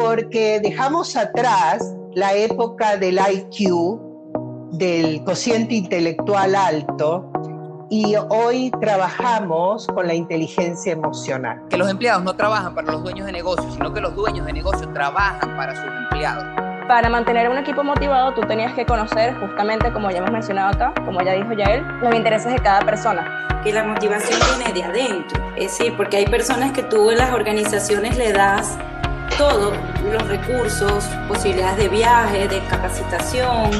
porque dejamos atrás la época del IQ, del cociente intelectual alto, y hoy trabajamos con la inteligencia emocional. Que los empleados no trabajan para los dueños de negocios, sino que los dueños de negocios trabajan para sus empleados. Para mantener un equipo motivado, tú tenías que conocer, justamente como ya hemos mencionado acá, como ya dijo Yael, los intereses de cada persona. Que la motivación viene de adentro, es decir, porque hay personas que tú en las organizaciones le das todos los recursos, posibilidades de viaje, de capacitación,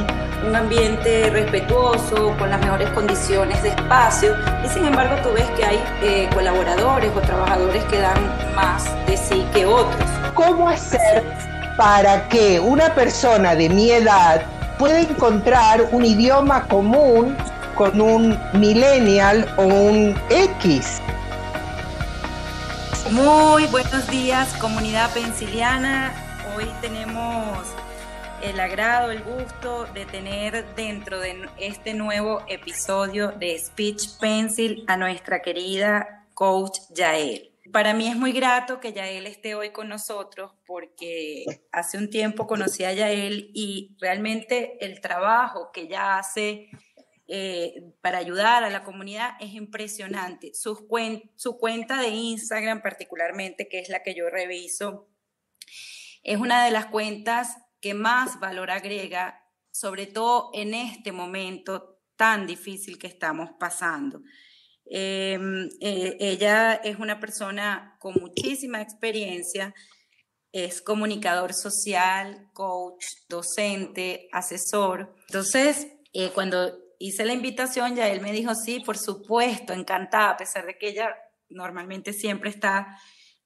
un ambiente respetuoso, con las mejores condiciones de espacio, y sin embargo tú ves que hay eh, colaboradores o trabajadores que dan más de sí que otros. ¿Cómo hacer para que una persona de mi edad pueda encontrar un idioma común con un millennial o un X? Muy buenos días, comunidad pensiliana. Hoy tenemos el agrado, el gusto de tener dentro de este nuevo episodio de Speech Pencil a nuestra querida coach Yael. Para mí es muy grato que Yael esté hoy con nosotros porque hace un tiempo conocí a Yael y realmente el trabajo que ella hace eh, para ayudar a la comunidad es impresionante. Su, su cuenta de Instagram particularmente, que es la que yo reviso, es una de las cuentas que más valor agrega, sobre todo en este momento tan difícil que estamos pasando. Em, eh, ella es una persona con muchísima experiencia, es comunicador social, coach, docente, asesor. Entonces, eh, cuando hice la invitación, ya él me dijo, sí, por supuesto, encantada, a pesar de que ella normalmente siempre está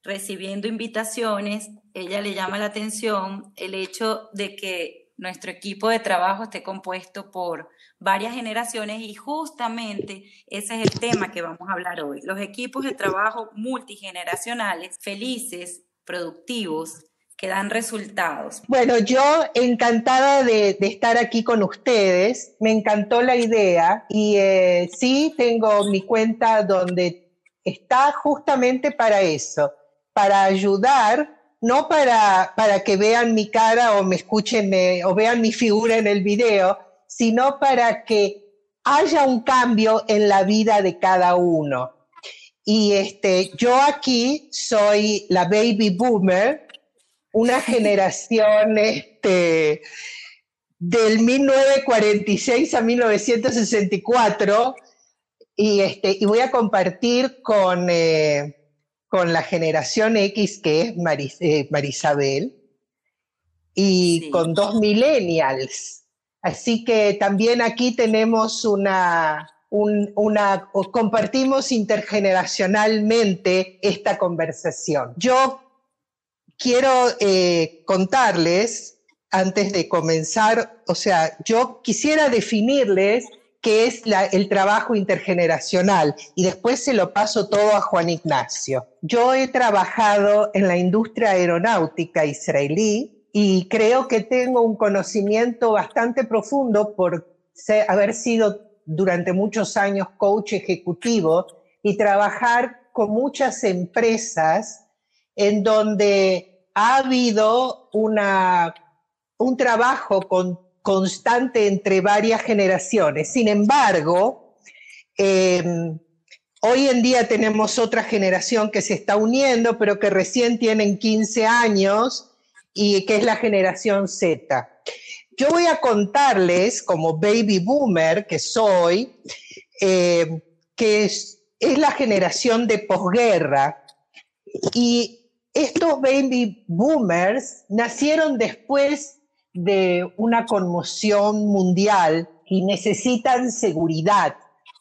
recibiendo invitaciones, ella le llama la atención el hecho de que nuestro equipo de trabajo esté compuesto por varias generaciones y justamente ese es el tema que vamos a hablar hoy. Los equipos de trabajo multigeneracionales, felices, productivos, que dan resultados. Bueno, yo encantada de, estar aquí con ustedes, me encantó la idea y eh, sí tengo mi cuenta donde está justamente para eso, para ayudar, no para, para que vean mi cara o me escuchen o vean mi figura en el video, sino para que haya un cambio en la vida de cada uno. Y este, yo aquí soy la baby boomer, una generación este, del 1946 a 1964 y, este, y voy a compartir con, eh, con la generación X que es eh, Marisabel y con dos millennials. Así que también aquí tenemos una, una, compartimos intergeneracionalmente esta conversación. Yo quiero eh, contarles, antes de comenzar, o sea, yo quisiera definirles qué es el trabajo intergeneracional y después se lo paso todo a Juan Ignacio. Yo he trabajado en la industria aeronáutica israelí y creo que tengo un conocimiento bastante profundo por haber sido durante muchos años coach ejecutivo y trabajar con muchas empresas en donde ha habido una, un trabajo constante entre varias generaciones. Sin embargo, em, hoy en día tenemos otra generación que se está uniendo, pero que recién tienen 15 años y que es la generación Z. Yo voy a contarles, como baby boomer que soy, em, que es, es la generación de posguerra y estos baby boomers nacieron después de una conmoción mundial y necesitan seguridad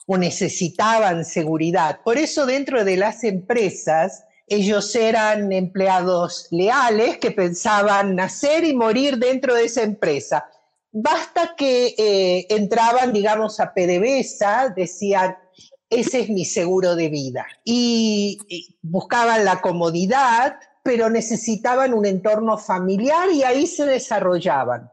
o necesitaban seguridad. Por eso dentro de las empresas ellos eran empleados leales que pensaban nacer y morir dentro de esa empresa. Basta que eh, entraban, digamos, a PDVSA, decían, ese es mi seguro de vida. Y, buscaban la comodidad, pero necesitaban un entorno familiar y ahí se desarrollaban.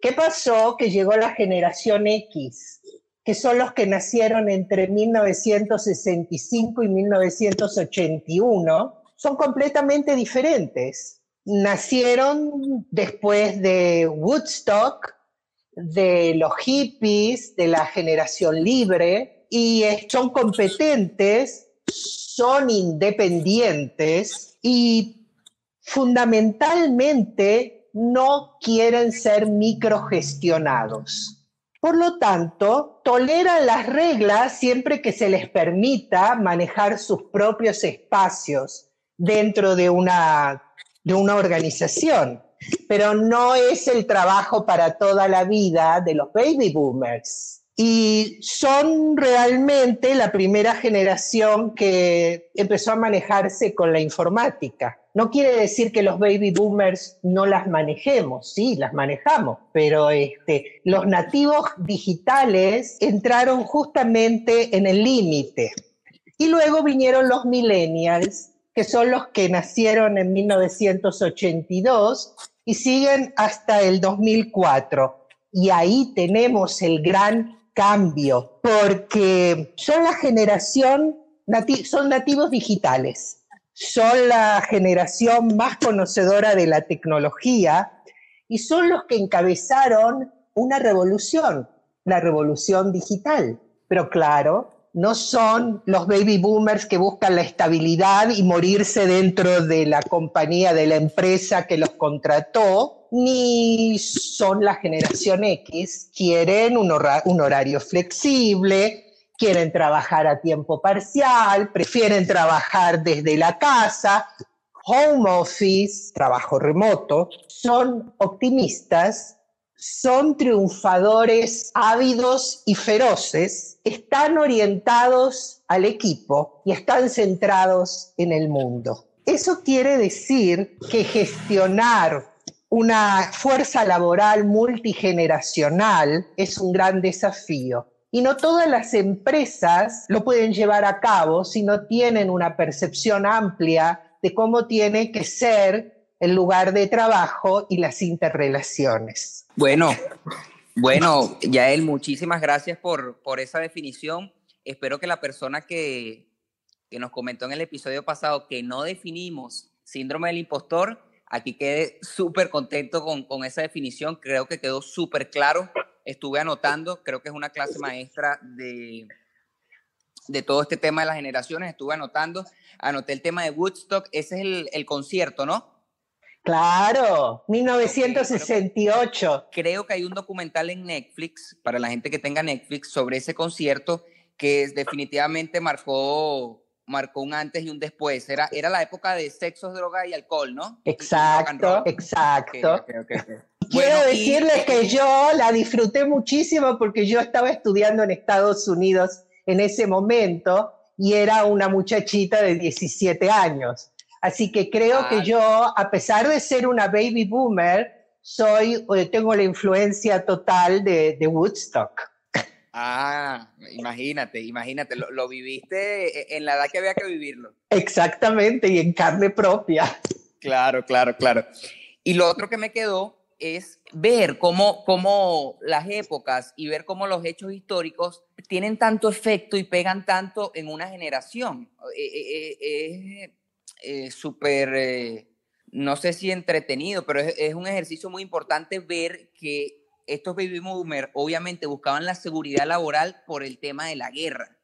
¿Qué pasó? Que llegó la generación X, que son los que nacieron entre 1965 y 1981, son completamente diferentes. nacieron después de Woodstock, de los hippies, de la generación libre, y son competentes, son independientes y fundamentalmente no quieren ser microgestionados. Por lo tanto, toleran las reglas siempre que se les permita manejar sus propios espacios dentro de una, de una organización. Pero no es el trabajo para toda la vida de los baby boomers y son realmente la primera generación que empezó a manejarse con la informática. No quiere decir que los baby boomers no las manejemos, sí, las manejamos, pero este, los nativos digitales entraron justamente en el límite. Y luego vinieron los millennials, que son los que nacieron en 1982 y siguen hasta el 2004. Y ahí tenemos el gran cambio, porque son la generación, son nativos digitales, son la generación más conocedora de la tecnología y son los que encabezaron una revolución, la revolución digital. Pero claro, no son los baby boomers que buscan la estabilidad y morirse dentro de la compañía, de la empresa que los contrató, ni son la generación X, quieren un, horario flexible, quieren trabajar a tiempo parcial, prefieren trabajar desde la casa, home office, trabajo remoto, son optimistas son triunfadores ávidos y feroces, están orientados al equipo y están centrados en el mundo. Eso quiere decir que gestionar una fuerza laboral multigeneracional es un gran desafío. Y no todas las empresas lo pueden llevar a cabo si no tienen una percepción amplia de cómo tiene que ser el lugar de trabajo y las interrelaciones. Bueno, bueno, Yael, muchísimas gracias por, por esa definición. Espero que la persona que, que nos comentó en el episodio pasado que no definimos síndrome del impostor, aquí quede súper contento con, con, esa definición. Creo que quedó súper claro. Estuve anotando, creo que es una clase maestra de, de todo este tema de las generaciones. Estuve anotando, anoté el tema de Woodstock. Ese es el, el concierto, ¿no? Claro, 1968. creo que hay un documental en Netflix, para la gente que tenga Netflix, sobre ese concierto que definitivamente marcó, marcó un antes y un después. Era, era la época de sexos, droga y alcohol, ¿no? Exacto, exacto. Quiero decirles que yo la disfruté muchísimo porque yo estaba estudiando en Estados Unidos en ese momento y era una muchachita de 17 años. Así que creo que yo, a pesar de ser una baby boomer, soy, eh, tengo la influencia total de, Woodstock. Ah, imagínate, imagínate, lo, viviste en la edad que había que vivirlo. Exactamente, y en carne propia. Claro, claro, claro. Y lo otro que me quedó es ver cómo, cómo las épocas y ver cómo los hechos históricos tienen tanto efecto y pegan tanto en una generación. Eh, eh, eh, súper, eh, no sé si entretenido, pero es, un ejercicio muy importante ver que estos baby boomers obviamente buscaban la seguridad laboral por el tema de la guerra.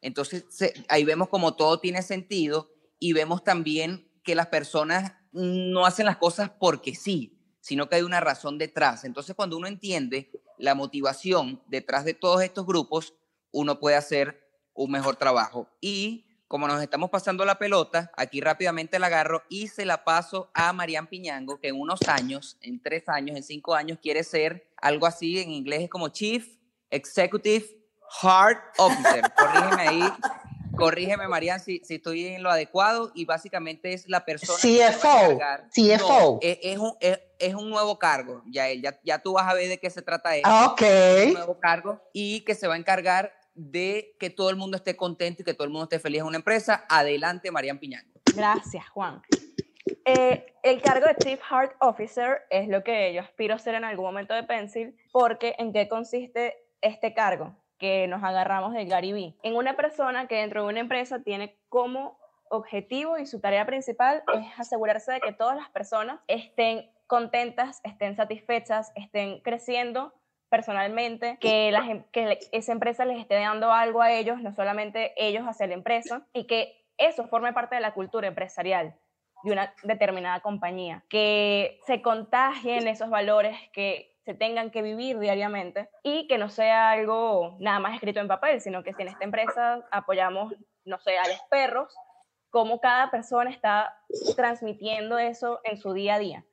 Entonces ahí vemos como todo tiene sentido y vemos también que las personas no hacen las cosas porque sí, sino que hay una razón detrás. Entonces cuando uno entiende la motivación detrás de todos estos grupos, uno puede hacer un mejor trabajo. Y como nos estamos pasando la pelota, aquí rápidamente la agarro y se la paso a Marian Piñango, que en unos años, en tres años, en cinco años, quiere ser algo así, en inglés es como Chief Executive Heart Officer. Corrígeme ahí, corrígeme Marian si, si estoy en lo adecuado y básicamente es la persona CFO, CFO. es, un, es, un nuevo cargo, ya, ya, ya tú vas a ver de qué se trata esto. Ah, ok. Es un nuevo cargo y que se va a encargar de que todo el mundo esté contento y que todo el mundo esté feliz en una empresa. Adelante, Marian Piñán. Gracias, Juan. Eh, el cargo de Chief Heart Officer es lo que yo aspiro ser en algún momento de Pencil, porque ¿en qué consiste este cargo? Que nos agarramos del Gary En una persona que dentro de una empresa tiene como objetivo y su tarea principal es asegurarse de que todas las personas estén contentas, estén satisfechas, estén creciendo personalmente, que, la, em, que esa empresa les esté dando algo a ellos, no solamente ellos hacia la empresa, y que eso forme parte de la cultura empresarial de una determinada compañía, que se contagien esos valores que se tengan que vivir diariamente y que no sea algo nada más escrito en papel, sino que si en esta empresa apoyamos, no sé, a los perros, cómo cada persona está transmitiendo eso en su día a día.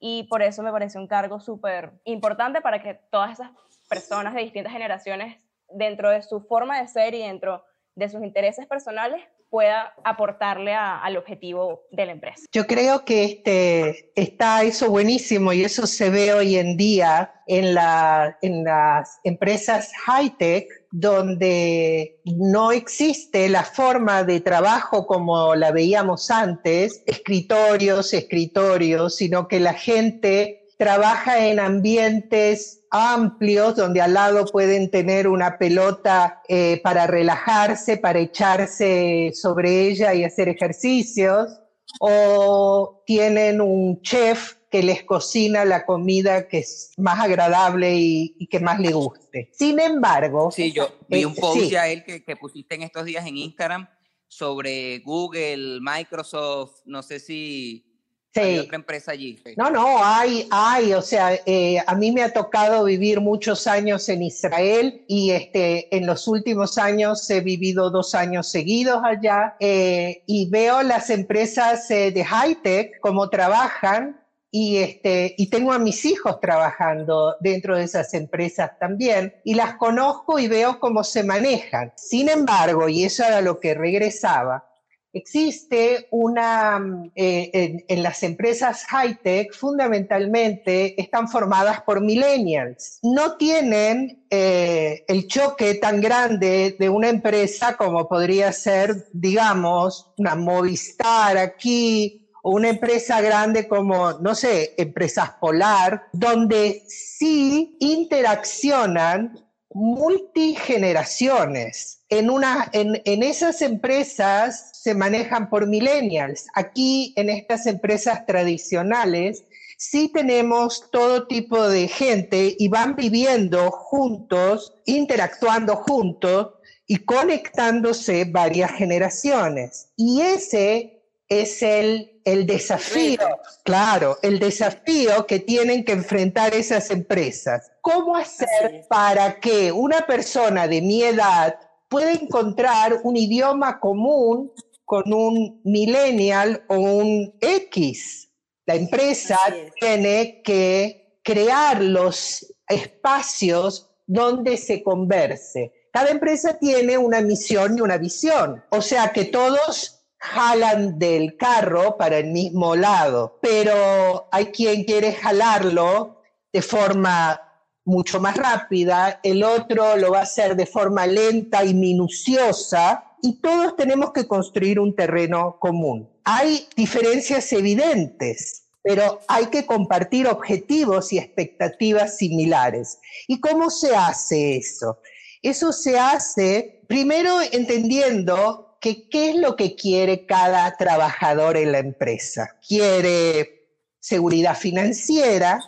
Y por eso me parece un cargo súper importante para que todas esas personas de distintas generaciones, dentro de su forma de ser y dentro de sus intereses personales, pueda aportarle al objetivo de la empresa. Yo creo que este, está eso buenísimo y eso se ve hoy en día en, la, en las empresas high-tech donde no existe la forma de trabajo como la veíamos antes, escritorios, escritorios, sino que la gente trabaja en ambientes amplios donde al lado pueden tener una pelota eh, para relajarse, para echarse sobre ella y hacer ejercicios, o tienen un chef que les cocina la comida que es más agradable y, que más le guste. Sin embargo... Sí, yo vi un eh, post a él que, que pusiste en estos días en Instagram sobre Google, Microsoft, no sé si hay otra empresa allí. No, no, hay, hay, o sea, eh, a mí me ha tocado vivir muchos años en Israel y este, en los últimos años he vivido dos años seguidos allá eh, y veo las empresas eh, de high-tech cómo trabajan y, este, y tengo a mis hijos trabajando dentro de esas empresas también y las conozco y veo cómo se manejan. Sin embargo, y eso era lo que regresaba, Existe una, eh, en, las empresas high-tech fundamentalmente están formadas por millennials. No tienen eh, el choque tan grande de una empresa como podría ser, digamos, una Movistar aquí una empresa grande como, no sé, Empresas Polar, donde sí interaccionan multigeneraciones. En, una, en, en, esas empresas se manejan por millennials. Aquí, en estas empresas tradicionales, sí tenemos todo tipo de gente y van viviendo juntos, interactuando juntos y conectándose varias generaciones. Y ese es el, el desafío, claro, el desafío que tienen que enfrentar esas empresas. ¿Cómo hacer para que una persona de mi edad pueda encontrar un idioma común con un millennial o un X? La empresa tiene que crear los espacios donde se converse. Cada empresa tiene una misión y una visión. O sea que todos jalan del carro para el mismo lado, pero hay quien quiere jalarlo de forma mucho más rápida, el otro lo va a hacer de forma lenta y minuciosa, y todos tenemos que construir un terreno común. Hay diferencias evidentes, pero hay que compartir objetivos y expectativas similares. ¿Y cómo se hace eso? Eso se hace primero entendiendo que qué es lo que quiere cada trabajador en la empresa. Quiere seguridad financiera,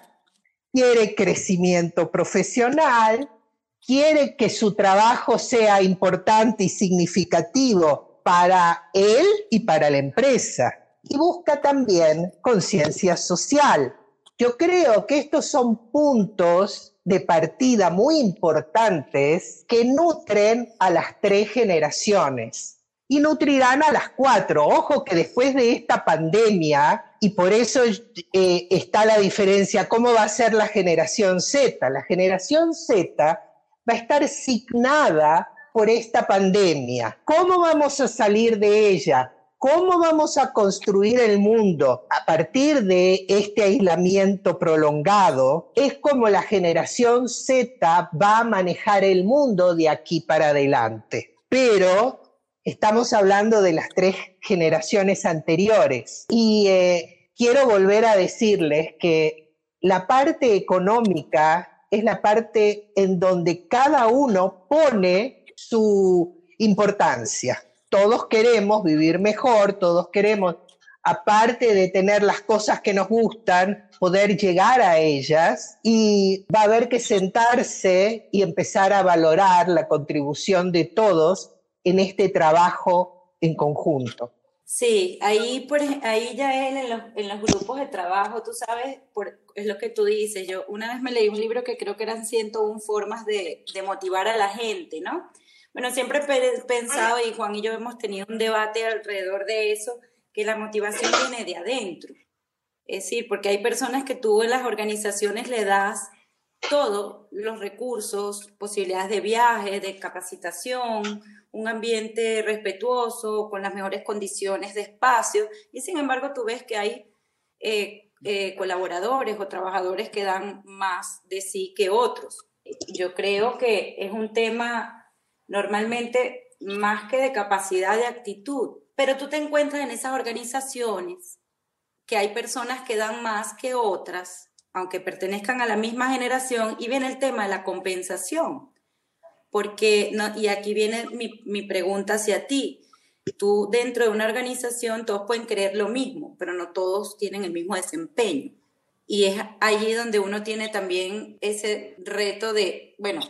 quiere crecimiento profesional, quiere que su trabajo sea importante y significativo para él y para la empresa. Y busca también conciencia social. Yo creo que estos son puntos de partida muy importantes que nutren a las tres generaciones y nutrirán a las cuatro. Ojo que después de esta pandemia, y por eso eh, está la diferencia, ¿cómo va a ser la generación Z? La generación Z va a estar signada por esta pandemia. ¿Cómo vamos a salir de ella? ¿Cómo vamos a construir el mundo a partir de este aislamiento prolongado? Es como la generación Z va a manejar el mundo de aquí para adelante. Pero Estamos hablando de las tres generaciones anteriores y eh, quiero volver a decirles que la parte económica es la parte en donde cada uno pone su importancia. todos queremos vivir mejor, todos queremos, aparte de tener las cosas que nos gustan, poder llegar a ellas y va a haber que sentarse y empezar a valorar la contribución de todos en este trabajo en conjunto. Sí, ahí, por, ahí ya él en los, en los grupos de trabajo, tú sabes, por, es lo que tú dices. Yo una vez me leí un libro que creo que eran 101 formas de, de motivar a la gente, ¿no? Bueno, siempre he pensado, y Juan y yo hemos tenido un debate alrededor de eso, que la motivación viene de adentro. Es decir, porque hay personas que tú en las organizaciones le das todos los recursos, posibilidades de viaje, de capacitación, un ambiente respetuoso, con las mejores condiciones de espacio, y sin embargo tú ves que hay eh, eh, colaboradores o trabajadores que dan más de sí que otros. Yo creo que es un tema normalmente más que de capacidad de actitud, pero tú te encuentras en esas organizaciones que hay personas que dan más que otras, aunque pertenezcan a la misma generación, y viene el tema de la compensación porque, no, y aquí viene mi, mi pregunta hacia ti, tú dentro de una organización todos pueden creer lo mismo, pero no todos tienen el mismo desempeño. Y es allí donde uno tiene también ese reto de, bueno,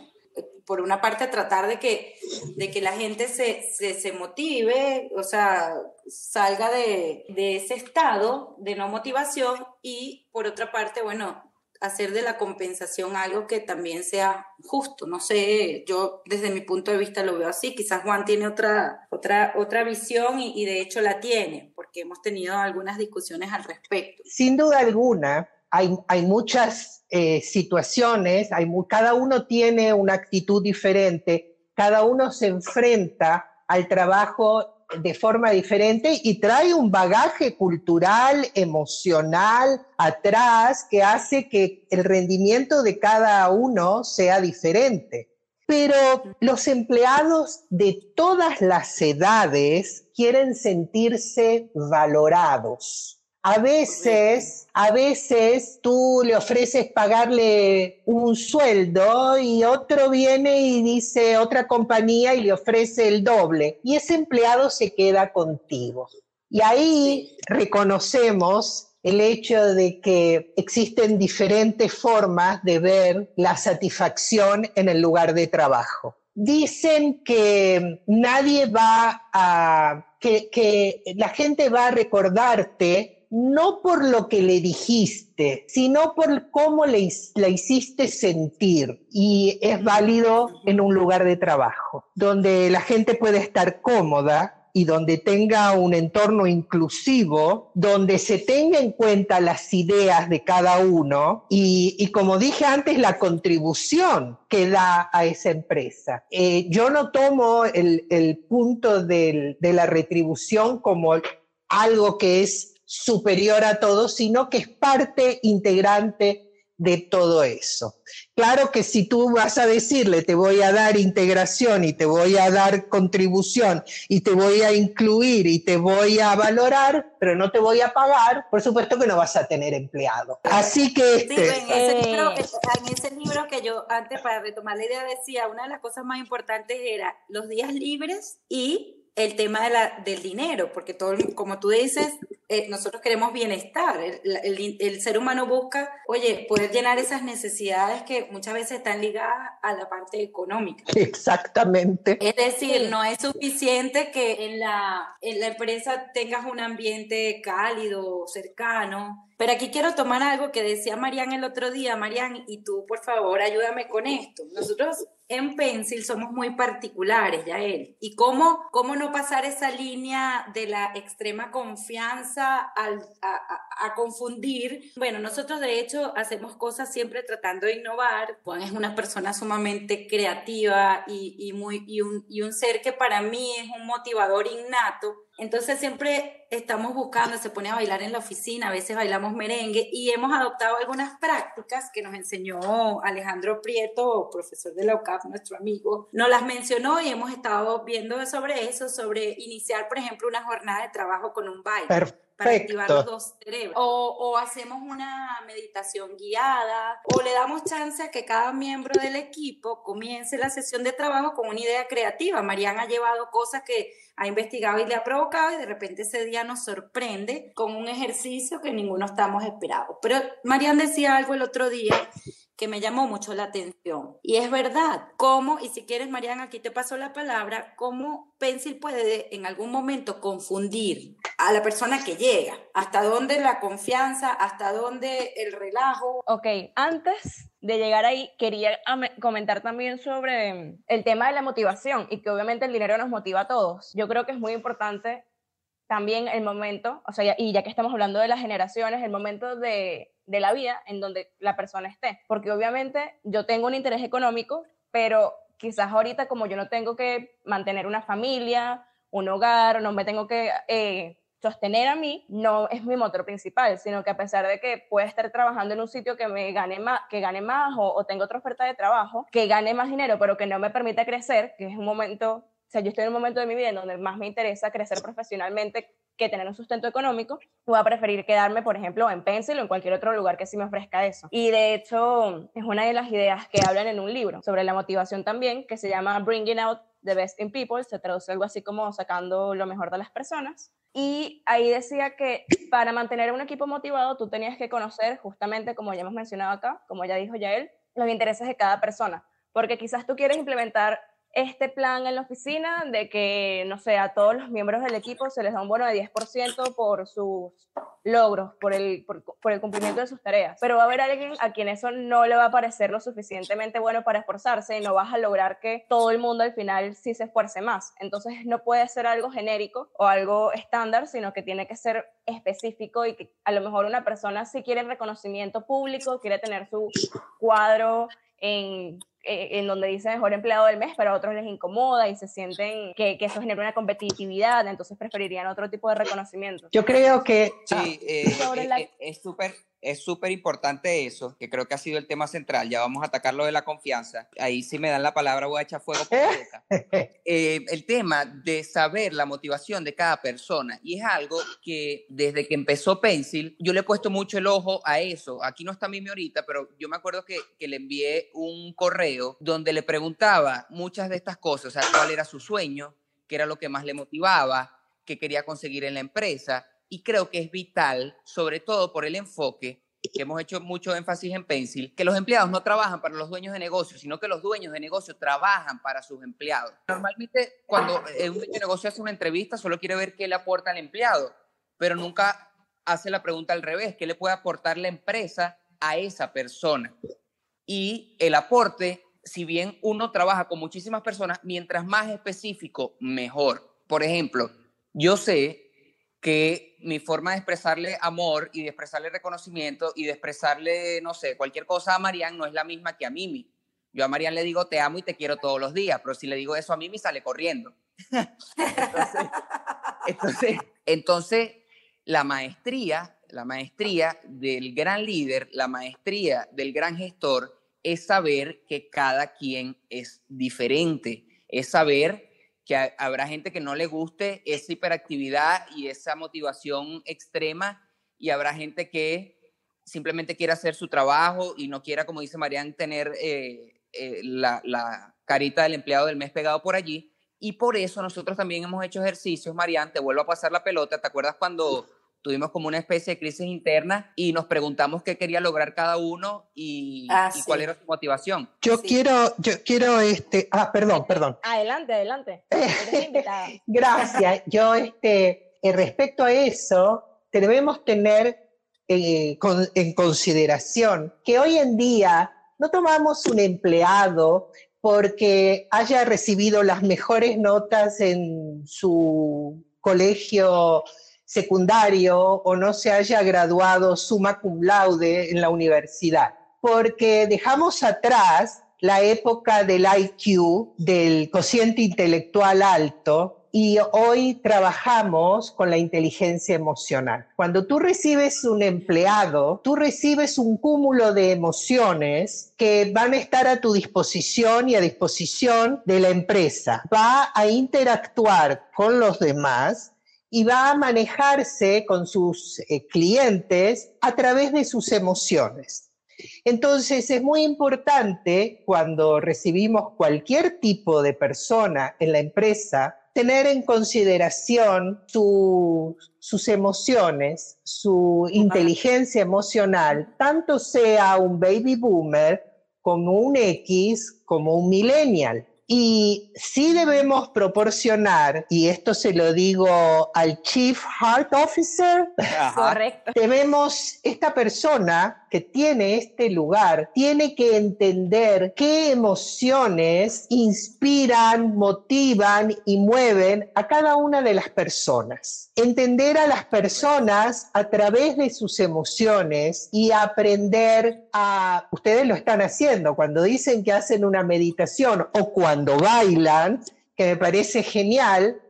por una parte tratar de que, de que la gente se, se, se motive, o sea, salga de, de ese estado de no motivación y por otra parte, bueno, hacer de la compensación algo que también sea justo. No sé, yo desde mi punto de vista lo veo así. Quizás Juan tiene otra, otra, otra visión y, de hecho la tiene, porque hemos tenido algunas discusiones al respecto. Sin duda alguna, hay, hay muchas eh, situaciones, hay, cada uno tiene una actitud diferente, cada uno se enfrenta al trabajo de forma diferente y trae un bagaje cultural, emocional atrás que hace que el rendimiento de cada uno sea diferente. Pero los empleados de todas las edades quieren sentirse valorados a veces, a veces tú le ofreces pagarle un sueldo y otro viene y dice otra compañía y le ofrece el doble y ese empleado se queda contigo. Y ahí reconocemos el hecho de que existen diferentes formas de ver la satisfacción en el lugar de trabajo. Dicen que nadie va a, que, que la gente va a recordarte no por lo que le dijiste, sino por cómo le, la hiciste sentir. Y es válido en un lugar de trabajo, donde la gente puede estar cómoda y donde tenga un entorno inclusivo, donde se tenga en cuenta las ideas de cada uno y, como dije antes, la contribución que da a esa empresa. Eh, yo no tomo el, punto de la retribución como algo que es superior a todo, sino que es parte integrante de todo eso. Claro que si tú vas a decirle, te voy a dar integración y te voy a dar contribución y te voy a incluir y te voy a valorar, pero no te voy a pagar, por supuesto que no vas a tener empleado. Así que... Este, sí, en, ese libro, en ese libro que yo antes, para retomar la idea, decía, una de las cosas más importantes era los días libres y el tema de la, del dinero, porque todo, como tú dices, eh, nosotros queremos bienestar. El, el, ser humano busca, oye, poder llenar esas necesidades que muchas veces están ligadas a la parte económica. Exactamente. Es decir, no es suficiente que en la, en la empresa tengas un ambiente cálido, cercano, pero aquí quiero tomar algo que decía Marian el otro día, Marian, y tú por favor ayúdame con esto. Nosotros en Pencil somos muy particulares, ya él. ¿Y cómo, cómo no pasar esa línea de la extrema confianza al, a, confundir? Bueno, nosotros de hecho hacemos cosas siempre tratando de innovar. Juan es una persona sumamente creativa y, y muy, y un, y un ser que para mí es un motivador innato entonces siempre estamos buscando, se pone a bailar en la oficina, a veces bailamos merengue y hemos adoptado algunas prácticas que nos enseñó Alejandro Prieto, profesor de la UCAP, nuestro amigo, nos las mencionó y hemos estado viendo sobre eso, sobre iniciar, por ejemplo, una jornada de trabajo con un baile para activar los dos cerebros. O, o, hacemos una meditación guiada, o le damos chance a que cada miembro del equipo comience la sesión de trabajo con una idea creativa. Mariana ha llevado cosas que ha investigado y le ha provocado y de repente ese día nos sorprende con un ejercicio que ninguno estamos esperados. Pero Mariana decía algo el otro día que me llamó mucho la atención. Y es verdad, cómo, y si quieres, Mariana, aquí te paso la palabra, cómo Pencil puede en algún momento confundir a la persona que llega, hasta dónde la confianza, hasta dónde el relajo. Ok, antes de llegar ahí, quería comentar también sobre el tema de la motivación y que obviamente el dinero nos motiva a todos. Yo creo que es muy importante también el momento, o sea, y ya que estamos hablando de las generaciones, el momento de, de la vida en donde la persona esté. Porque obviamente yo tengo un interés económico, pero quizás ahorita como yo no tengo que mantener una familia, un hogar, no me tengo que eh, sostener a mí, no es mi motor principal, sino que a pesar de que pueda estar trabajando en un sitio que me gane más, que gane más o, o otra oferta de trabajo, que gane más dinero, pero que no me permita crecer, que es un momento sea, yo estoy en un momento de mi vida en donde más me interesa crecer profesionalmente que tener un sustento económico, voy a preferir quedarme, por ejemplo, en Pencil o en cualquier otro lugar que sí me ofrezca eso. Y de hecho, es una de las ideas que hablan en un libro sobre la motivación también, que se llama Bringing Out the Best in People, se traduce algo así como sacando lo mejor de las personas. Y ahí decía que para mantener un equipo motivado, tú tenías que conocer, justamente como ya hemos mencionado acá, como ya dijo Yael, los intereses de cada persona. Porque quizás tú quieres implementar este plan en la oficina de que, no sé, a todos los miembros del equipo se les da un bono de 10% por sus logros, por el, por, el cumplimiento de sus tareas. Pero va a haber alguien a quien eso no le va a parecer lo suficientemente bueno para esforzarse y no vas a lograr que todo el mundo al final sí se esfuerce más. Entonces no puede ser algo genérico o algo estándar, sino que tiene que ser específico y que a lo mejor una persona si quiere reconocimiento público, quiere tener su cuadro en en donde dice mejor empleado del mes, pero a otros les incomoda y se sienten que, que, eso genera una competitividad, entonces preferirían otro tipo de reconocimiento. Yo creo que... Sí, eh, eh, es súper es súper importante eso, que creo que ha sido el tema central. Ya vamos a atacar lo de la confianza. Ahí si me dan la palabra voy a echar fuego por la boca. Eh, el tema de saber la motivación de cada persona. Y es algo que desde que empezó Pencil, yo le he puesto mucho el ojo a eso. Aquí no está Mimi ahorita, pero yo me acuerdo que, que le envié un correo donde le preguntaba muchas de estas cosas, o sea, cuál era su sueño, qué era lo que más le motivaba, qué quería conseguir en la empresa y creo que es vital, sobre todo por el enfoque que hemos hecho mucho énfasis en Pencil, que los empleados no trabajan para los dueños de negocio, sino que los dueños de negocio trabajan para sus empleados. Normalmente, cuando eh, un dueño de negocio hace una entrevista, solo quiere ver qué le aporta al empleado, pero nunca hace la pregunta al revés, qué le puede aportar la empresa a esa persona. Y el aporte, si bien uno trabaja con muchísimas personas, mientras más específico, mejor. Por ejemplo, yo sé que mi forma de expresarle amor y de expresarle reconocimiento y de expresarle, no sé, cualquier cosa a Marian no es la misma que a Mimi. Yo a Marian le digo te amo y te quiero todos los días, pero si le digo eso a Mimi sale corriendo. entonces, entonces, la maestría, la maestría del gran líder, la maestría del gran gestor es saber que cada quien es diferente, es saber que habrá gente que no le guste esa hiperactividad y esa motivación extrema y habrá gente que simplemente quiera hacer su trabajo y no quiera, como dice Marian, tener eh, eh, la, la, carita del empleado del mes pegado por allí. Y por eso nosotros también hemos hecho ejercicios, Marian, te vuelvo a pasar la pelota. ¿Te acuerdas cuando tuvimos como una especie de crisis interna y nos preguntamos qué quería lograr cada uno y, ah, cuál era su motivación. Yo quiero, yo quiero este, ah, perdón, perdón. Adelante, adelante. Gracias. Yo, este, respecto a eso, debemos tener eh, en consideración que hoy en día no tomamos un empleado porque haya recibido las mejores notas en su colegio secundario o no se haya graduado summa cum laude en la universidad, porque dejamos atrás la época del IQ, del cociente intelectual alto, y hoy trabajamos con la inteligencia emocional. Cuando tú recibes un empleado, tú recibes un cúmulo de emociones que van a estar a tu disposición y a disposición de la empresa. Va a interactuar con los demás y va a manejarse con sus eh, clientes a través de sus emociones. Entonces es muy importante cuando recibimos cualquier tipo de persona en la empresa tener en consideración sus emociones, su inteligencia emocional, tanto sea un baby boomer como un X, como un millennial. Y sí debemos proporcionar, y esto se lo digo al Chief Heart Officer, correcto. Debemos, esta persona que tiene este lugar, tiene que entender qué emociones inspiran, motivan y mueven a cada una de las personas. Entender a las personas a través de sus emociones y aprender a, ustedes lo están haciendo, cuando dicen que hacen una meditación o cuando bailan, que me parece genial,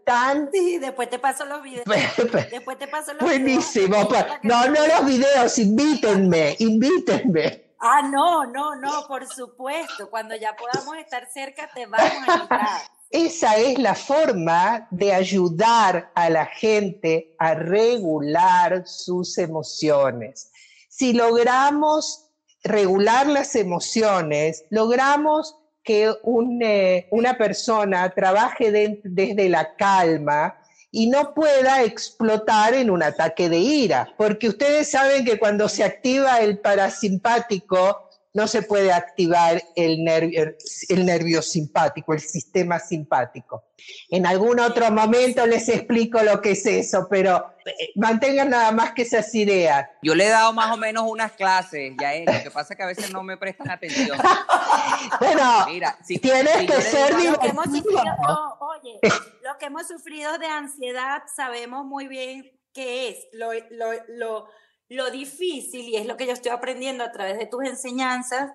Sí, después te paso los videos. después te paso los Buenísimo. Videos. No, no los videos, invítenme, invítenme. Ah, no, no, no, por supuesto. Cuando ya podamos estar cerca, te vamos a invitar. Esa es la forma de ayudar a la gente a regular sus emociones. Si logramos regular las emociones, logramos que eh, una persona trabaje desde la calma y no pueda explotar en un ataque de ira, porque ustedes saben que cuando se activa el parasimpático, no se puede activar el nervio, el nervio simpático, el sistema simpático. En algún otro momento les explico lo que es eso, pero eh, mantengan nada más que esas ideas. Yo le he dado más o menos unas clases, ya es, lo que pasa es que a veces no me prestan atención. bueno, Mira, si, tienes que ser lo que, hemos sufrido, oye, lo que hemos sufrido de ansiedad sabemos muy bien qué es. Lo, lo, lo lo difícil, y es lo que yo estoy aprendiendo a través de tus enseñanzas,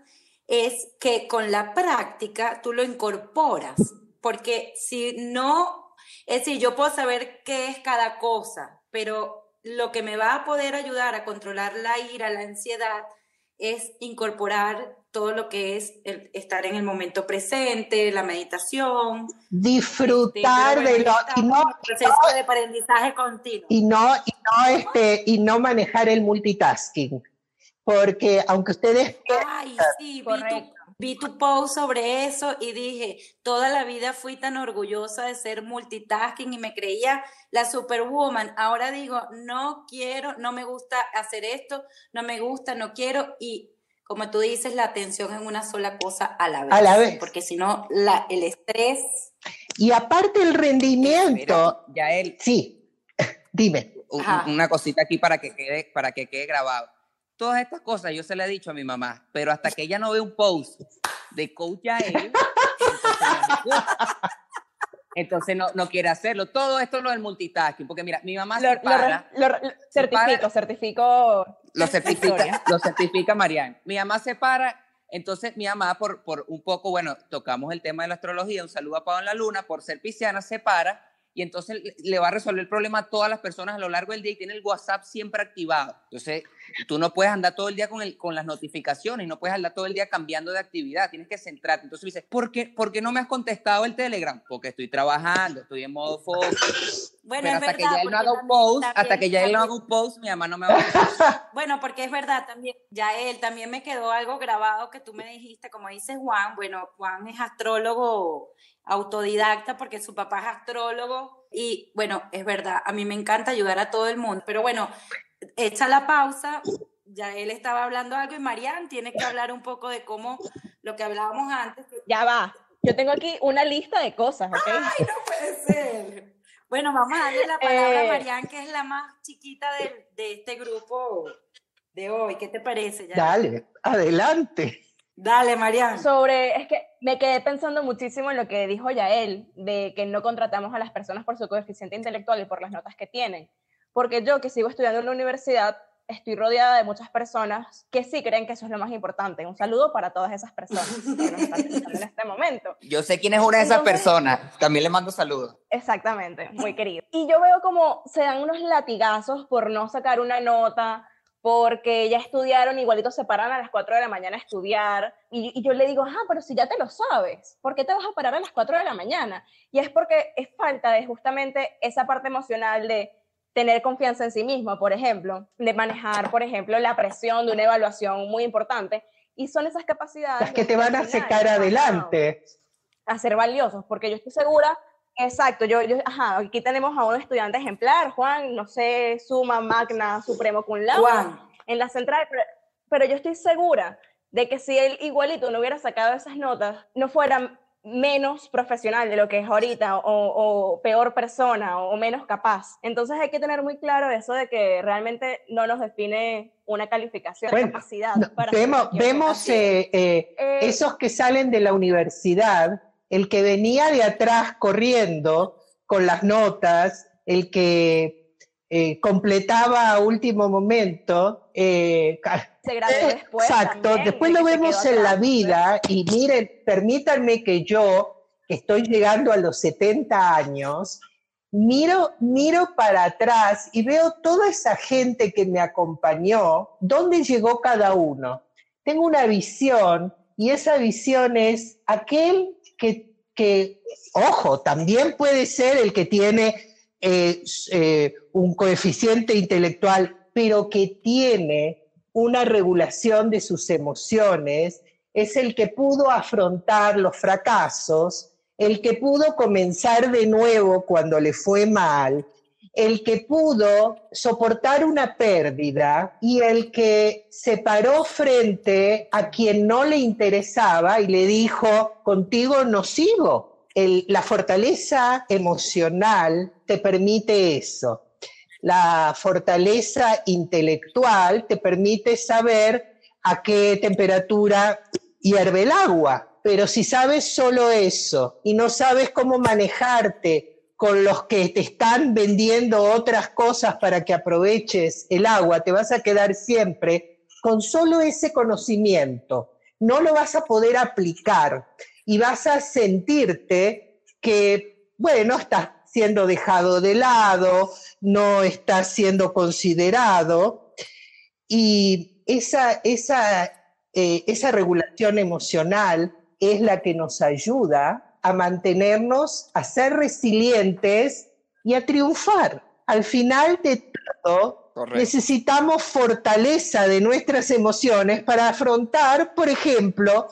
es que con la práctica tú lo incorporas, porque si no, es decir, yo puedo saber qué es cada cosa, pero lo que me va a poder ayudar a controlar la ira, la ansiedad, es incorporar todo lo que es el estar en el momento presente, la meditación. Disfrutar este, de lo y no, proceso de aprendizaje continuo. Y no, y no, este, y no manejar el multitasking. Porque aunque ustedes. Ay, sí, vi tu, post sobre eso y dije, toda la vida fui tan orgullosa de ser multitasking y me creía la superwoman. Ahora digo, no quiero, no me gusta hacer esto, no me gusta, no quiero. Y como tú dices, la atención en una sola cosa a la vez. A la vez. Porque si no, el estrés. Y aparte el rendimiento. ya él. Sí, dime. Una cosita aquí para que, quede, para que quede grabado. Todas estas cosas yo se le he dicho a mi mamá, pero hasta que ella no ve un post de coach Yael, entonces no, no, quiere hacerlo. Todo esto es lo del multitasking, porque mira, mi mamá lo, se para, lo, certifico, certifico. Lo certifica, lo certifica Marianne. Mi mamá se para, entonces mi mamá por, por un poco, bueno, tocamos el tema de la astrología, un saludo a Pablo en la Luna, por ser pisciana, se para y entonces le va a resolver el problema a todas las personas a lo largo del día y tiene el WhatsApp siempre activado. Entonces, tú no puedes andar todo el día con, el, con las notificaciones, no puedes andar todo el día cambiando de actividad, tienes que centrarte. Entonces dices, ¿por qué, ¿por qué no me has contestado el Telegram? Porque estoy trabajando, estoy en modo focus. Bueno, Pero hasta que ya él no haga un post, hasta que ya él no haga un post, mi mamá no me va a Bueno, porque es verdad también, ya él también me quedó algo grabado que tú me dijiste, como dice Juan, bueno, Juan es astrólogo autodidacta porque su papá es astrólogo y bueno, es verdad, a mí me encanta ayudar a todo el mundo, pero bueno, echa la pausa, ya él estaba hablando algo y Marian tiene que hablar un poco de cómo lo que hablábamos antes. Ya va, yo tengo aquí una lista de cosas, ¿ok? Ay, no puede ser. Bueno, vamos a darle la palabra a eh. Marian, que es la más chiquita de, de este grupo de hoy. ¿Qué te parece? Dale, adelante. Dale, Mariana. Sobre, es que me quedé pensando muchísimo en lo que dijo Yael, de que no contratamos a las personas por su coeficiente intelectual y por las notas que tienen. Porque yo, que sigo estudiando en la universidad, estoy rodeada de muchas personas que sí creen que eso es lo más importante. Un saludo para todas esas personas que nos están escuchando en este momento. Yo sé quién es una de esas personas. También le mando saludos. Exactamente, muy querido. Y yo veo como se dan unos latigazos por no sacar una nota, porque ya estudiaron, igualito se paran a las 4 de la mañana a estudiar, y, yo le digo, ah, pero si ya te lo sabes, ¿por qué te vas a parar a las 4 de la mañana? Y es porque es falta de justamente esa parte emocional de, tener confianza en sí mismo, por ejemplo, de manejar, por ejemplo, la presión de una evaluación muy importante. Y son esas capacidades... Las que te van a sacar adelante. A ser valiosos, porque yo estoy segura Exacto, yo, yo, ajá, aquí tenemos a un estudiante ejemplar, Juan, no sé, suma, magna, supremo cum laude, Juan. en la central, pero, yo estoy segura de que si él igualito no hubiera sacado esas notas, no fuera menos profesional de lo que es ahorita o, peor persona o, menos capaz. Entonces hay que tener muy claro eso de que realmente no nos define una calificación, de capacidad. para vemos vemos eh, eh, eh, esos que salen de la universidad el que venía de atrás corriendo con las notas, el que eh, completaba a último momento. Eh, se graduó después. Exacto, después lo vemos en la vida y miren, permítanme que yo, que estoy llegando a los 70 años, miro, miro para atrás y veo toda esa gente que me acompañó, dónde llegó cada uno. Tengo una visión y esa visión es aquel que, ojo, también puede ser el que tiene eh, eh, un coeficiente intelectual, pero que tiene una regulación de sus emociones, es el que pudo afrontar los fracasos, el que pudo comenzar de nuevo cuando le fue mal, el que pudo soportar una pérdida y el que se paró frente a quien no le interesaba y le dijo, contigo no sigo. la fortaleza emocional te permite eso. La fortaleza intelectual te permite saber a qué temperatura hierve el agua. Pero si sabes solo eso y no sabes cómo manejarte con los que te están vendiendo otras cosas para que aproveches el agua, te vas a quedar siempre con solo ese conocimiento. No lo vas a poder aplicar y vas a sentirte que, bueno, estás siendo dejado de lado, no estás siendo considerado. Y esa, esa, eh, esa regulación emocional es la que nos ayuda a mantenernos, a ser resilientes y a triunfar. Al final de todo, necesitamos fortaleza de nuestras emociones para afrontar, por ejemplo,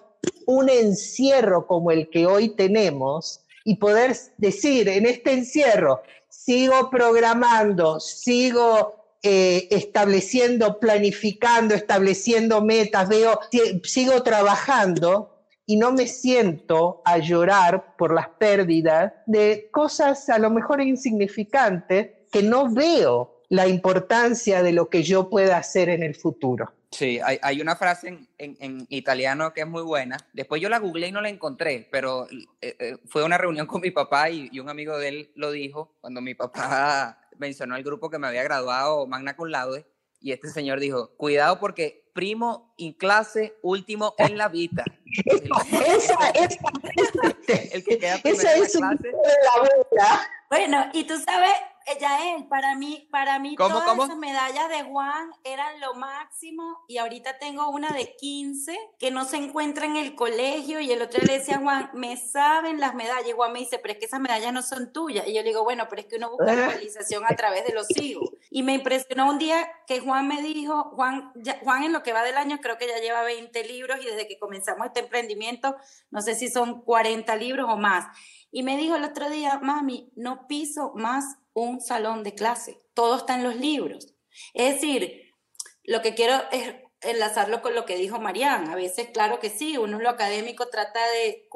un encierro como el que hoy tenemos y poder decir en este encierro, sigo programando, sigo eh, estableciendo, planificando, estableciendo metas, veo, sigo trabajando, y no me siento a llorar por las pérdidas de cosas a lo mejor insignificantes que no veo la importancia de lo que yo pueda hacer en el futuro. Sí, hay, una frase en, italiano que es muy buena. Después yo la googleé y no la encontré, pero eh, eh, fue una reunión con mi papá y, y, un amigo de él lo dijo cuando mi papá mencionó el grupo que me había graduado Magna Cum Laude y este señor dijo, cuidado porque primo en clase, último en la vida. esa, esa, el que queda esa es la clase. Bueno, y tú sabes, él, para mí, para mí todas esas medallas de Juan eran lo máximo y ahorita tengo una de 15 que no se encuentra en el colegio y el otro le decía Juan, me saben las medallas y Juan me dice, pero es que esas medallas no son tuyas y yo le digo, bueno, pero es que uno busca la realización a través de los hijos y me impresionó un día que Juan me dijo, Juan, Juan en lo que va del año creo que ya lleva 20 libros y desde que comenzamos este emprendimiento no sé si son 40 libros o más y me dijo el otro día, mami, no piso más un salón de clase, todo está en los libros. Es decir, lo que quiero es enlazarlo con lo que dijo Marian. A veces, claro que sí, uno lo académico trata de,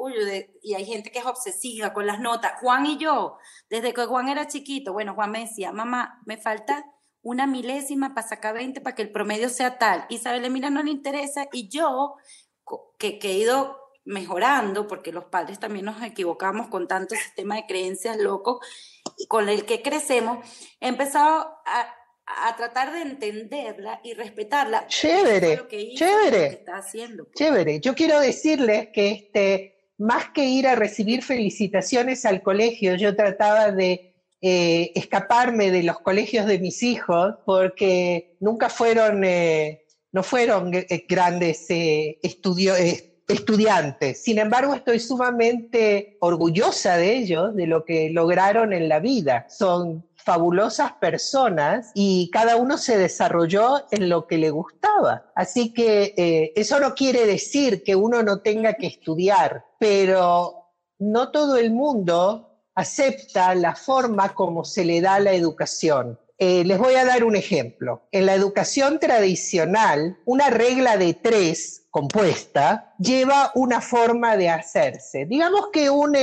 y hay gente que es obsesiva con las notas. Juan y yo, desde que Juan era chiquito, bueno, Juan me decía, mamá, me falta una milésima para sacar 20 para que el promedio sea tal. Isabel, mira, no le interesa. Y yo, que, que he ido mejorando, porque los padres también nos equivocamos con tanto sistema de creencias loco con el que crecemos, he empezado a, a tratar de entenderla y respetarla. Chévere, chévere. haciendo. Pues. Chévere. Yo quiero decirles que este, más que ir a recibir felicitaciones al colegio, yo trataba de eh, escaparme de los colegios de mis hijos porque nunca fueron, eh, no fueron eh, grandes estudios estudiantes. Sin embargo, estoy sumamente orgullosa de ellos, de lo que lograron en la vida. Son fabulosas personas y cada uno se desarrolló en lo que le gustaba. Así que eh, eso no quiere decir que uno no tenga que estudiar, pero no todo el mundo acepta la forma como se le da la educación. Eh, les voy a dar un ejemplo. En la educación tradicional, una regla de tres compuesta lleva una forma de hacerse. Digamos que un,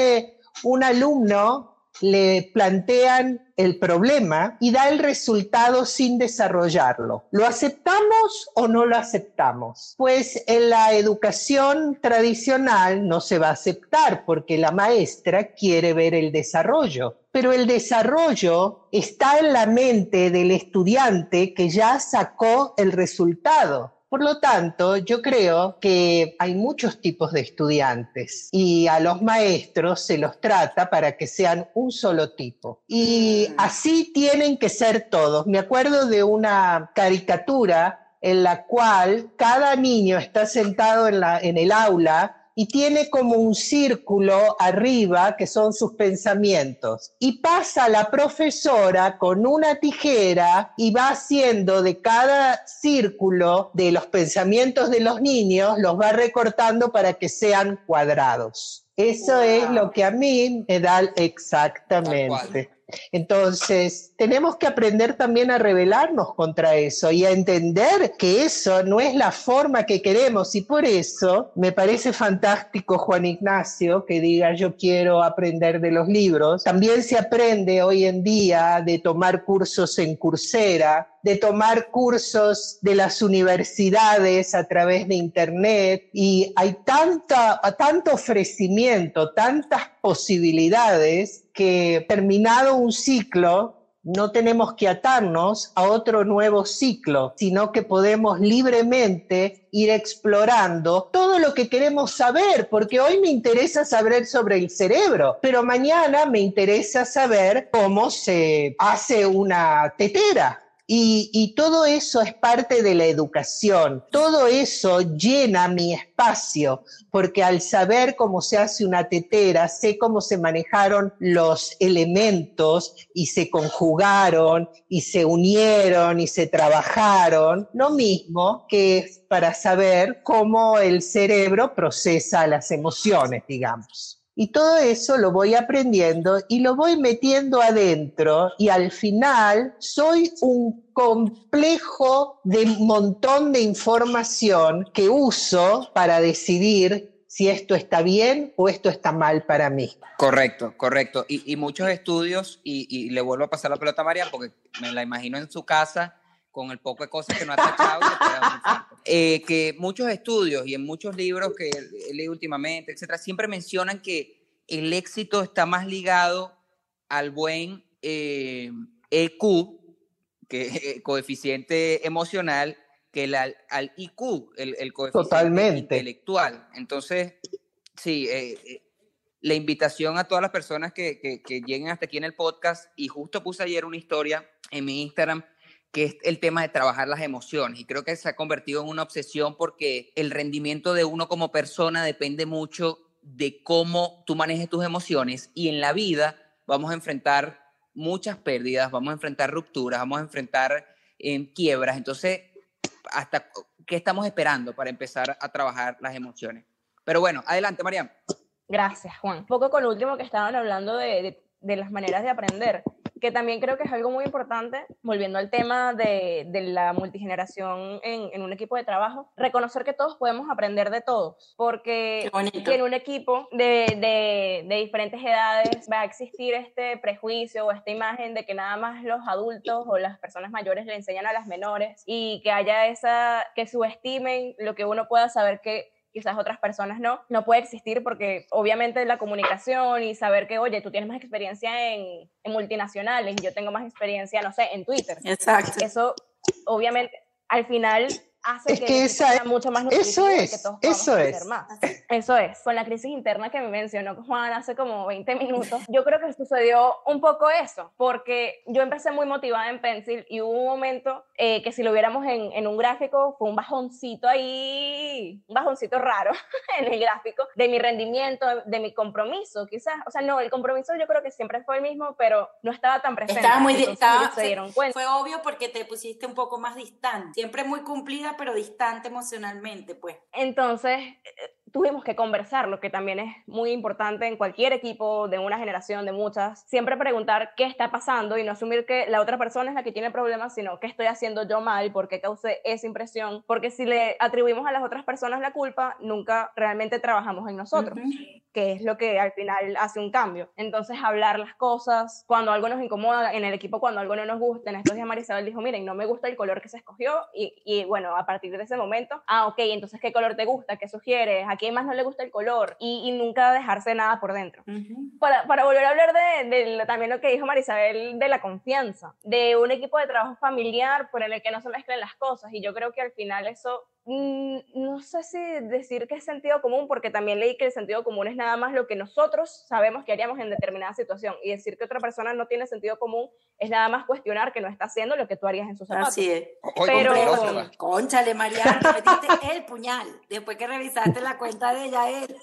un alumno le plantean el problema y da el resultado sin desarrollarlo. ¿Lo aceptamos o no lo aceptamos? Pues en la educación tradicional no se va a aceptar porque la maestra quiere ver el desarrollo. Pero el desarrollo está en la mente del estudiante que ya sacó el resultado. Por lo tanto, yo creo que hay muchos tipos de estudiantes y a los maestros se los trata para que sean un solo tipo. Y así tienen que ser todos. Me acuerdo de una caricatura en la cual cada niño está sentado en, la, en el aula y tiene como un círculo arriba que son sus pensamientos. Y pasa la profesora con una tijera y va haciendo de cada círculo de los pensamientos de los niños, los va recortando para que sean cuadrados. Eso es lo que a mí me da exactamente. Entonces, tenemos que aprender también a rebelarnos contra eso y a entender que eso no es la forma que queremos. Y por eso me parece fantástico, Juan Ignacio, que diga yo quiero aprender de los libros. También se aprende hoy en día de tomar cursos en Coursera, de tomar cursos de las universidades a través de Internet y hay tanta, tanto ofrecimiento, tantas posibilidades que terminado un ciclo, no tenemos que atarnos a otro nuevo ciclo, sino que podemos libremente ir explorando todo lo que queremos saber, porque hoy me interesa saber sobre el cerebro, pero mañana me interesa saber cómo se hace una tetera, y, todo eso es parte de la educación. Todo eso llena mi espacio, porque al saber cómo se hace una tetera, sé cómo se manejaron los elementos y se conjugaron y se unieron y se trabajaron. Lo mismo que para saber cómo el cerebro procesa las emociones, digamos. Y todo eso lo voy aprendiendo y lo voy metiendo adentro y al final soy un complejo de montón de información que uso para decidir si esto está bien o esto está mal para mí. Correcto, correcto. Y, muchos estudios, y, le vuelvo a pasar la pelota a María porque me la imagino en su casa con el poco de cosas que no ha tachado, eh, que muchos estudios y en muchos libros que he leído últimamente, etcétera, siempre mencionan que el éxito está más ligado al buen EQ, eh, que eh, coeficiente emocional, que al, IQ, el, coeficiente intelectual. Entonces, sí, eh, la invitación a todas las personas que, que, lleguen hasta aquí en el podcast, y justo puse ayer una historia en mi Instagram que es el tema de trabajar las emociones. Y creo que se ha convertido en una obsesión porque el rendimiento de uno como persona depende mucho de cómo tú manejes tus emociones y en la vida vamos a enfrentar muchas pérdidas, vamos a enfrentar rupturas, vamos a enfrentar en quiebras. Entonces, ¿hasta qué estamos esperando para empezar a trabajar las emociones? Pero bueno, adelante, Mariam. Gracias, Juan. Un poco con lo último que estaban hablando de, de las maneras de aprender que también creo que es algo muy importante, volviendo al tema de, de la multigeneración en, en, un equipo de trabajo, reconocer que todos podemos aprender de todos, porque en un equipo de, de, de, diferentes edades va a existir este prejuicio o esta imagen de que nada más los adultos o las personas mayores le enseñan a las menores y que haya esa, que subestimen lo que uno pueda saber que quizás otras personas no, no puede existir porque obviamente la comunicación y saber que, oye, tú tienes más experiencia en, en multinacionales y yo tengo más experiencia, no sé, en Twitter. Exacto. Eso, obviamente, al final hace es que, esa sea mucho más eso es, que todos eso es. Más. Eso es. Con la crisis interna que me mencionó Juan hace como 20 minutos, yo creo que sucedió un poco eso, porque yo empecé muy motivada en Pencil y hubo un momento eh, que si lo viéramos en, en, un gráfico, fue un bajoncito ahí, un bajoncito raro en el gráfico de mi rendimiento, de, mi compromiso, quizás. O sea, no, el compromiso yo creo que siempre fue el mismo, pero no estaba tan presente. Estaba muy estaba, se dieron cuenta. Fue obvio porque te pusiste un poco más distante, siempre muy cumplida, pero distante emocionalmente, pues. Entonces, eh, tuvimos que conversar, lo que también es muy importante en cualquier equipo de una generación, de muchas, siempre preguntar qué está pasando y no asumir que la otra persona es la que tiene problemas, sino qué estoy haciendo yo mal, por qué causé esa impresión, porque si le atribuimos a las otras personas la culpa, nunca realmente trabajamos en nosotros, que es lo que al final hace un cambio. Entonces, hablar las cosas, cuando algo nos incomoda en el equipo, cuando algo no nos gusta, en estos días Marisabel dijo, miren, no me gusta el color que se escogió y, y bueno, a partir de ese momento, ah, ok, entonces, ¿qué color te gusta? ¿Qué sugieres? ¿A quién más no le gusta el color? Y, y nunca dejarse nada por dentro. para, para, volver a hablar de, de, también lo que dijo Marisabel de la confianza, de un equipo de trabajo familiar por el que no se mezclen las cosas. Y yo creo que al final eso no sé si decir que es sentido común, porque también leí que el sentido común es nada más lo que nosotros sabemos que haríamos en determinada situación. Y decir que otra persona no tiene sentido común es nada más cuestionar que no está haciendo lo que tú harías en sus zapatos. Así es. Pero, conchale, Mariana, te metiste el puñal. Después que revisaste la cuenta de ella, él.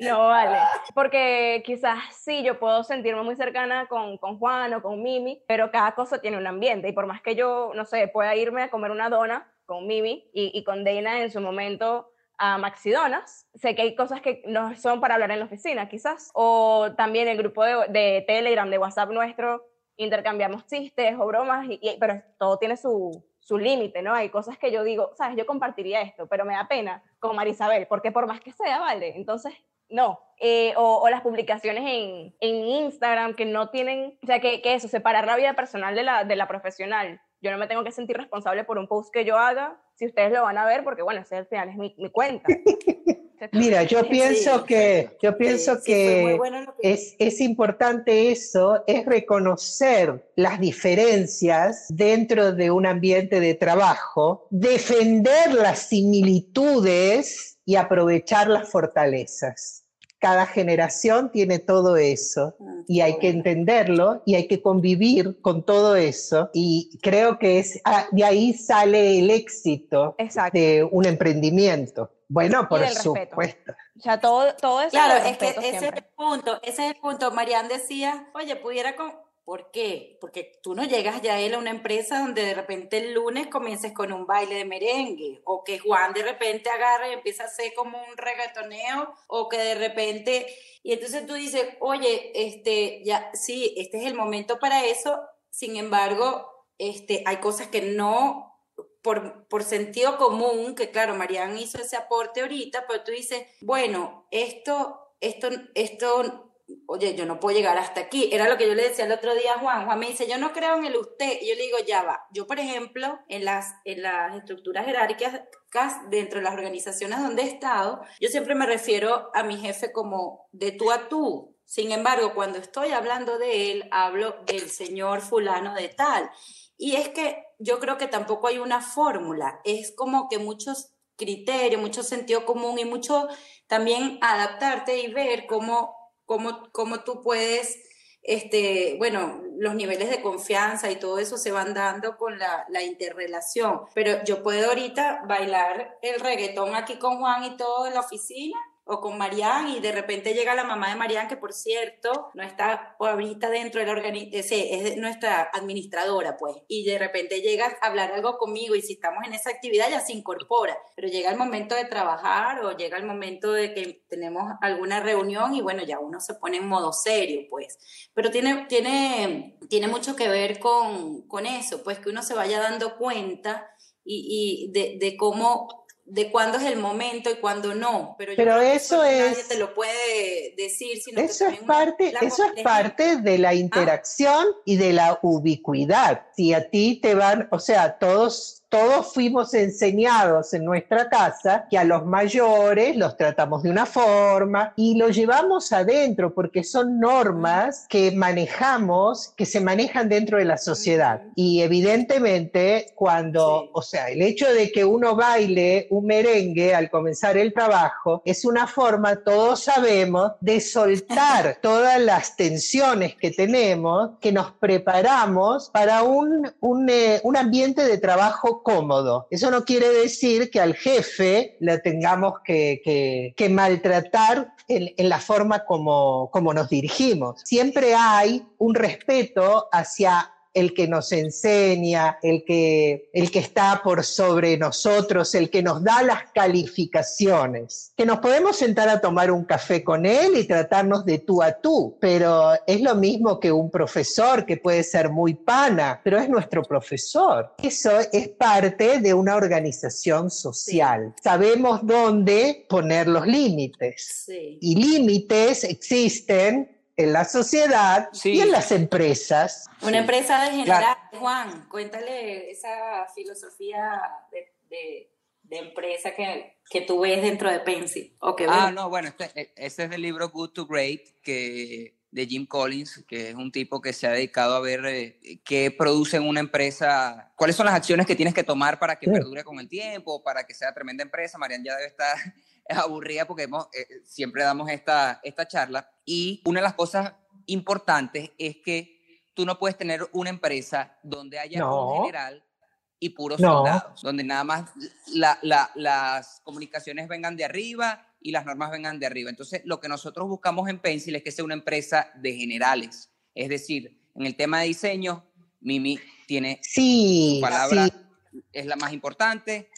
No, vale. Porque quizás sí, yo puedo sentirme muy cercana con, con, Juan o con Mimi, pero cada cosa tiene un ambiente. Y por más que yo, no sé, pueda irme a comer una dona con Mimi y, con Dana en su momento a Maxi Donas, sé que hay cosas que no son para hablar en la oficina, quizás. O también el grupo de, de Telegram, de WhatsApp nuestro, intercambiamos chistes o bromas, y, pero todo tiene su, su límite, ¿no? Hay cosas que yo digo, sabes, yo compartiría esto, pero me da pena con Marisabel, porque por más que sea, vale, entonces no. Eh, o, las publicaciones en, en, Instagram que no tienen, o sea, que, que, eso, separar la vida personal de la, de la profesional. Yo no me tengo que sentir responsable por un post que yo haga, si ustedes lo van a ver, porque bueno, ese al final es mi, mi cuenta. Mira, yo pienso que, yo pienso que, es, es importante eso, es reconocer las diferencias dentro de un ambiente de trabajo, defender las similitudes y aprovechar las fortalezas. Cada generación tiene todo eso ah, y hay que entenderlo y hay que convivir con todo eso y creo que es, ah, de ahí sale el éxito de un emprendimiento. Bueno, por supuesto. O sea, todo, todo eso. Claro, es que ese es el punto, ese es el punto. Marian decía, oye, pudiera con... ¿Por qué? Porque tú no llegas ya a él a una empresa donde de repente el lunes comiences con un baile de merengue, o que Juan de repente agarre y empieza a hacer como un reggaetoneo, o que de repente, y entonces tú dices, oye, este, ya, sí, este es el momento para eso, sin embargo, este, hay cosas que no por, por, sentido común, que claro, Marian hizo ese aporte ahorita, pero tú dices, bueno, esto, esto, esto, oye, yo no puedo llegar hasta aquí. Era lo que yo le decía el otro día a Juan. Juan me dice, yo no creo en el usted. Y yo le digo, ya va. Yo, por ejemplo, en las, en las estructuras jerárquicas dentro de las organizaciones donde he estado, yo siempre me refiero a mi jefe como de tú a tú. Sin embargo, cuando estoy hablando de él, hablo del señor fulano de tal. Y es que yo creo que tampoco hay una fórmula, es como que muchos criterios, mucho sentido común y mucho también adaptarte y ver cómo, cómo, cómo tú puedes, este, bueno, los niveles de confianza y todo eso se van dando con la, la interrelación. Pero yo puedo ahorita bailar el reggaetón aquí con Juan y todo en la oficina o con Marian y de repente llega la mamá de Marian, que por cierto no está ahorita dentro del organismo, es nuestra administradora, pues, y de repente llega a hablar algo conmigo y si estamos en esa actividad ya se incorpora, pero llega el momento de trabajar o llega el momento de que tenemos alguna reunión y bueno, ya uno se pone en modo serio, pues, pero tiene, tiene, tiene mucho que ver con, con eso, pues que uno se vaya dando cuenta y, y de, de cómo de cuándo es el momento y cuándo no. Pero, pero eso es. Nadie te lo puede decir. Sino eso es parte, eso es parte de la interacción y de la ubicuidad. Si a ti te van, o sea, todos todos fuimos enseñados en nuestra casa que a los mayores los tratamos de una forma y lo llevamos adentro porque son normas que manejamos, que se manejan dentro de la sociedad. Y evidentemente cuando, o sea, el hecho de que uno baile un merengue al comenzar el trabajo es una forma, todos sabemos, de soltar todas las tensiones que tenemos, que nos preparamos para un, un, eh, un ambiente de trabajo cómodo. Eso no quiere decir que al jefe le tengamos que, que, que maltratar en, en, la forma como, como nos dirigimos. Siempre hay un respeto hacia el que nos enseña, el que, el que está por sobre nosotros, el que nos da las calificaciones. Que nos podemos sentar a tomar un café con él y tratarnos de tú a tú, pero es lo mismo que un profesor que puede ser muy pana, pero es nuestro profesor. Eso es parte de una organización social. Sabemos dónde poner los límites. Sí. Y límites existen en la sociedad sí. y en las empresas. Una empresa de general, claro. Juan, cuéntale esa filosofía de, de, de empresa que, que, tú ves dentro de Pensi. O que ah, ves. no, bueno, este, e, este, es el libro Good to Great que, de Jim Collins, que es un tipo que se ha dedicado a ver eh, qué produce en una empresa, cuáles son las acciones que tienes que tomar para que sí. perdure con el tiempo, para que sea tremenda empresa. Marian ya debe estar aburrida porque hemos, eh, siempre damos esta, esta charla. Y una de las cosas importantes es que tú no puedes tener una empresa donde haya no. un general y puros no. soldados, donde nada más la, la, las comunicaciones vengan de arriba y las normas vengan de arriba. Entonces, lo que nosotros buscamos en Pencil es que sea una empresa de generales. Es decir, en el tema de diseño, Mimi tiene sí, su palabra, sí. es la más importante.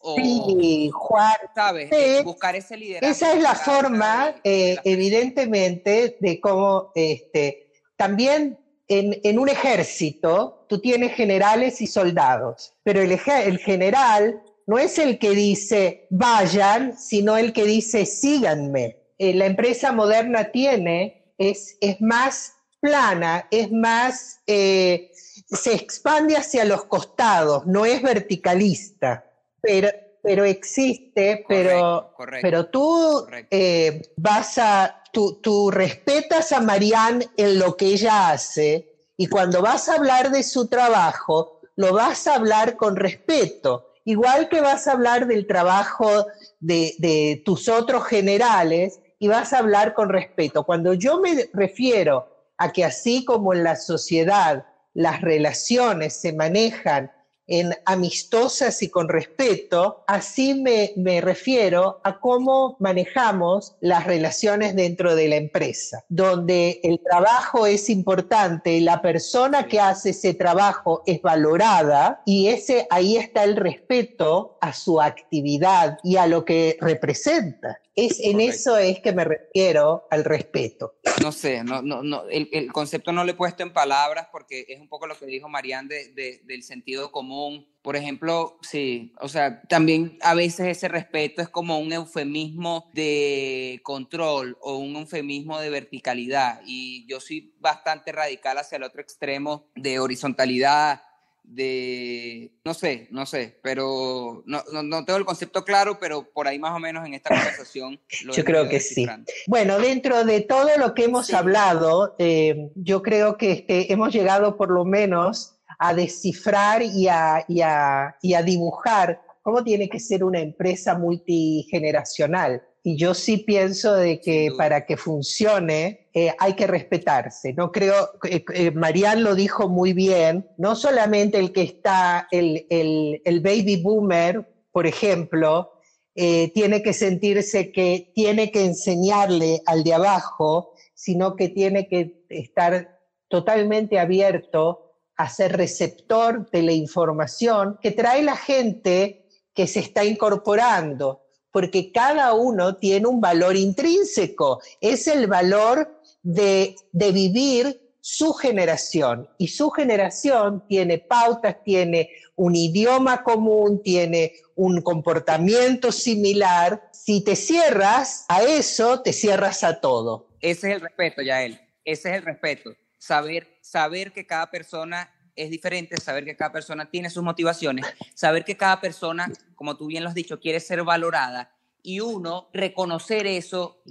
O, sí, Juan. ¿Sabes? Sí, Buscar ese liderazgo. Esa es la forma, eh, evidentemente, de cómo este, también en, en, un ejército tú tienes generales y soldados, pero el, el general no es el que dice vayan, sino el que dice síganme. Eh, la empresa moderna tiene, es, es más plana, es más, eh, se expande hacia los costados, no es verticalista pero, pero existe, pero, correcto, pero tú eh, vas a, tú, tú respetas a Marianne en lo que ella hace y cuando vas a hablar de su trabajo, lo vas a hablar con respeto. Igual que vas a hablar del trabajo de, de tus otros generales y vas a hablar con respeto. Cuando yo me refiero a que así como en la sociedad las relaciones se manejan en amistosas y con respeto, así me, me, refiero a cómo manejamos las relaciones dentro de la empresa, donde el trabajo es importante, la persona que hace ese trabajo es valorada y ese, ahí está el respeto a su actividad y a lo que representa. Es, en Correcto. eso es que me refiero al respeto. No sé, no, no, no, el, el, concepto no lo he puesto en palabras porque es un poco lo que dijo Marianne de, de, del sentido común. Por ejemplo, sí, o sea, también a veces ese respeto es como un eufemismo de control o un eufemismo de verticalidad. Y yo soy bastante radical hacia el otro extremo de horizontalidad, de, no sé, no sé, pero no, no, no, tengo el concepto claro, pero por ahí más o menos en esta conversación. Lo yo creo que sí. Bueno, dentro de todo lo que hemos sí. hablado, eh, yo creo que este, hemos llegado por lo menos a descifrar y a, y, a, y a dibujar cómo tiene que ser una empresa multigeneracional. Y yo sí pienso de que para que funcione eh, hay que respetarse. No creo, eh, eh, Marianne lo dijo muy bien, no solamente el que está, el, el, el baby boomer, por ejemplo, eh, tiene que sentirse que tiene que enseñarle al de abajo, sino que tiene que estar totalmente abierto a ser receptor de la información que trae la gente que se está incorporando porque cada uno tiene un valor intrínseco, es el valor de, de, vivir su generación y su generación tiene pautas, tiene un idioma común, tiene un comportamiento similar. Si te cierras a eso, te cierras a todo. Ese es el respeto, Yael, ese es el respeto, saber, saber que cada persona es diferente, saber que cada persona tiene sus motivaciones, saber que cada persona, como tú bien lo has dicho, quiere ser valorada y uno reconocer eso,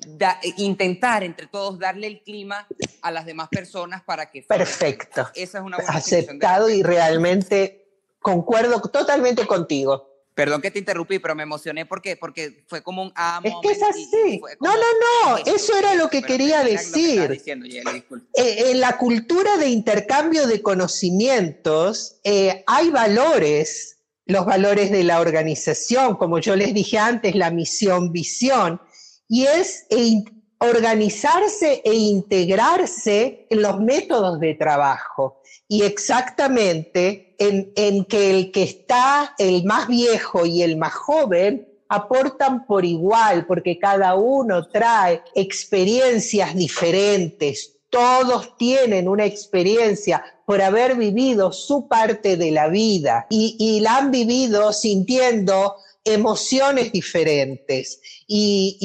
intentar entre todos darle el clima a las demás personas para que... Perfecto. Esa es una buena Aceptado y realmente concuerdo totalmente contigo. Perdón que te interrumpí, pero me emocioné porque, porque fue como un amo. Es que es así. no, no, no, eso era lo que quería decir. Eh, en la cultura de intercambio de conocimientos eh, hay valores, los valores de la organización, como yo les dije antes, la misión, visión, y es e organizarse e integrarse en los métodos de trabajo. Y exactamente en, que el que está, el más viejo y el más joven, aportan por igual, porque cada uno trae experiencias diferentes, todos tienen una experiencia por haber vivido su parte de la vida y, la han vivido sintiendo emociones diferentes y,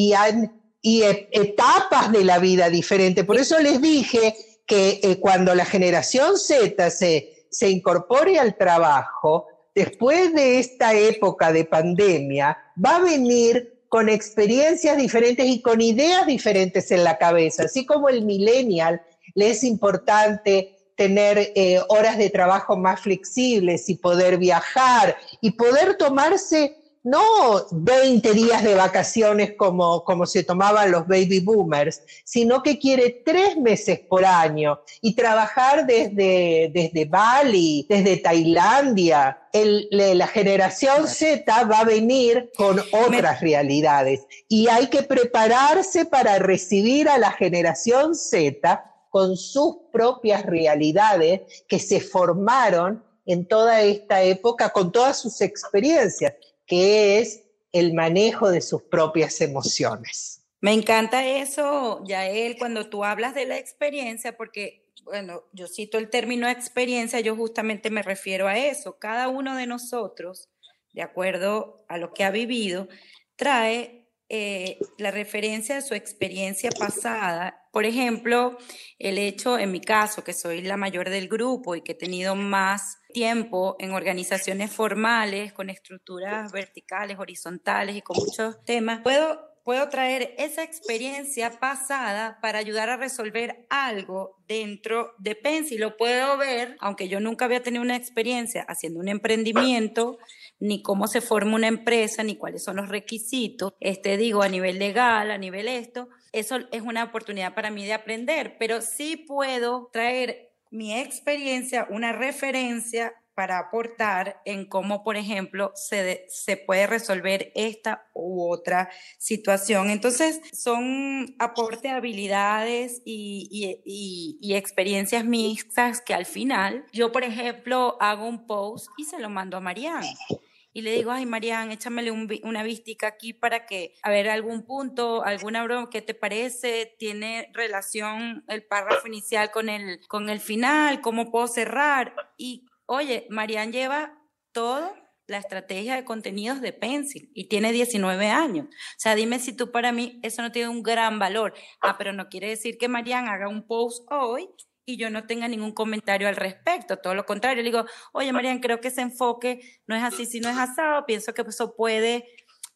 y, etapas de la vida diferentes. Por eso les dije que eh, cuando la generación Z se, se incorpore al trabajo, después de esta época de pandemia, va a venir con experiencias diferentes y con ideas diferentes en la cabeza, así como el millennial le es importante tener eh, horas de trabajo más flexibles y poder viajar y poder tomarse no 20 días de vacaciones como, como se tomaban los baby boomers, sino que quiere tres meses por año. Y trabajar desde, desde Bali, desde Tailandia. la generación Z va a venir con otras realidades. Y hay que prepararse para recibir a la generación Z con sus propias realidades que se formaron en toda esta época con todas sus experiencias que es el manejo de sus propias emociones. Me encanta eso, Yael, cuando tú hablas de la experiencia, porque, bueno, yo cito el término experiencia, yo justamente me refiero a eso. Cada uno de nosotros, de acuerdo a lo que ha vivido, trae eh, la referencia de su experiencia pasada. Por ejemplo, el hecho, en mi caso, que soy la mayor del grupo y que he tenido más tiempo en organizaciones formales, con estructuras verticales, horizontales y con muchos temas, puedo puedo traer esa experiencia pasada para ayudar a resolver algo dentro de Pensi. Lo puedo ver, aunque yo nunca había tenido una experiencia haciendo un emprendimiento, ni cómo se forma una empresa, ni cuáles son los requisitos, este digo a nivel legal, a nivel esto, eso es una oportunidad para mí de aprender, pero sí puedo traer mi experiencia, una referencia para aportar en cómo, por ejemplo, se, se puede resolver esta u otra situación. Entonces, son aporte habilidades y, y, y, experiencias mixtas que al final, yo, por ejemplo, hago un post y se lo mando a Mariana y le digo, ay, Marian, échamele una vistica aquí para que, a ver, algún punto, alguna broma, ¿qué te parece? ¿Tiene relación el párrafo inicial con el, con el final? ¿Cómo puedo cerrar? Y Oye, Marian lleva todo la estrategia de contenidos de Pencil y tiene 19 años. O sea, dime si tú para mí eso no tiene un gran valor. Ah, pero no quiere decir que Marian haga un post hoy y yo no tenga ningún comentario al respecto. Todo lo contrario, le digo, oye, Marian, creo que ese enfoque no es así, si no es asado, pienso que eso puede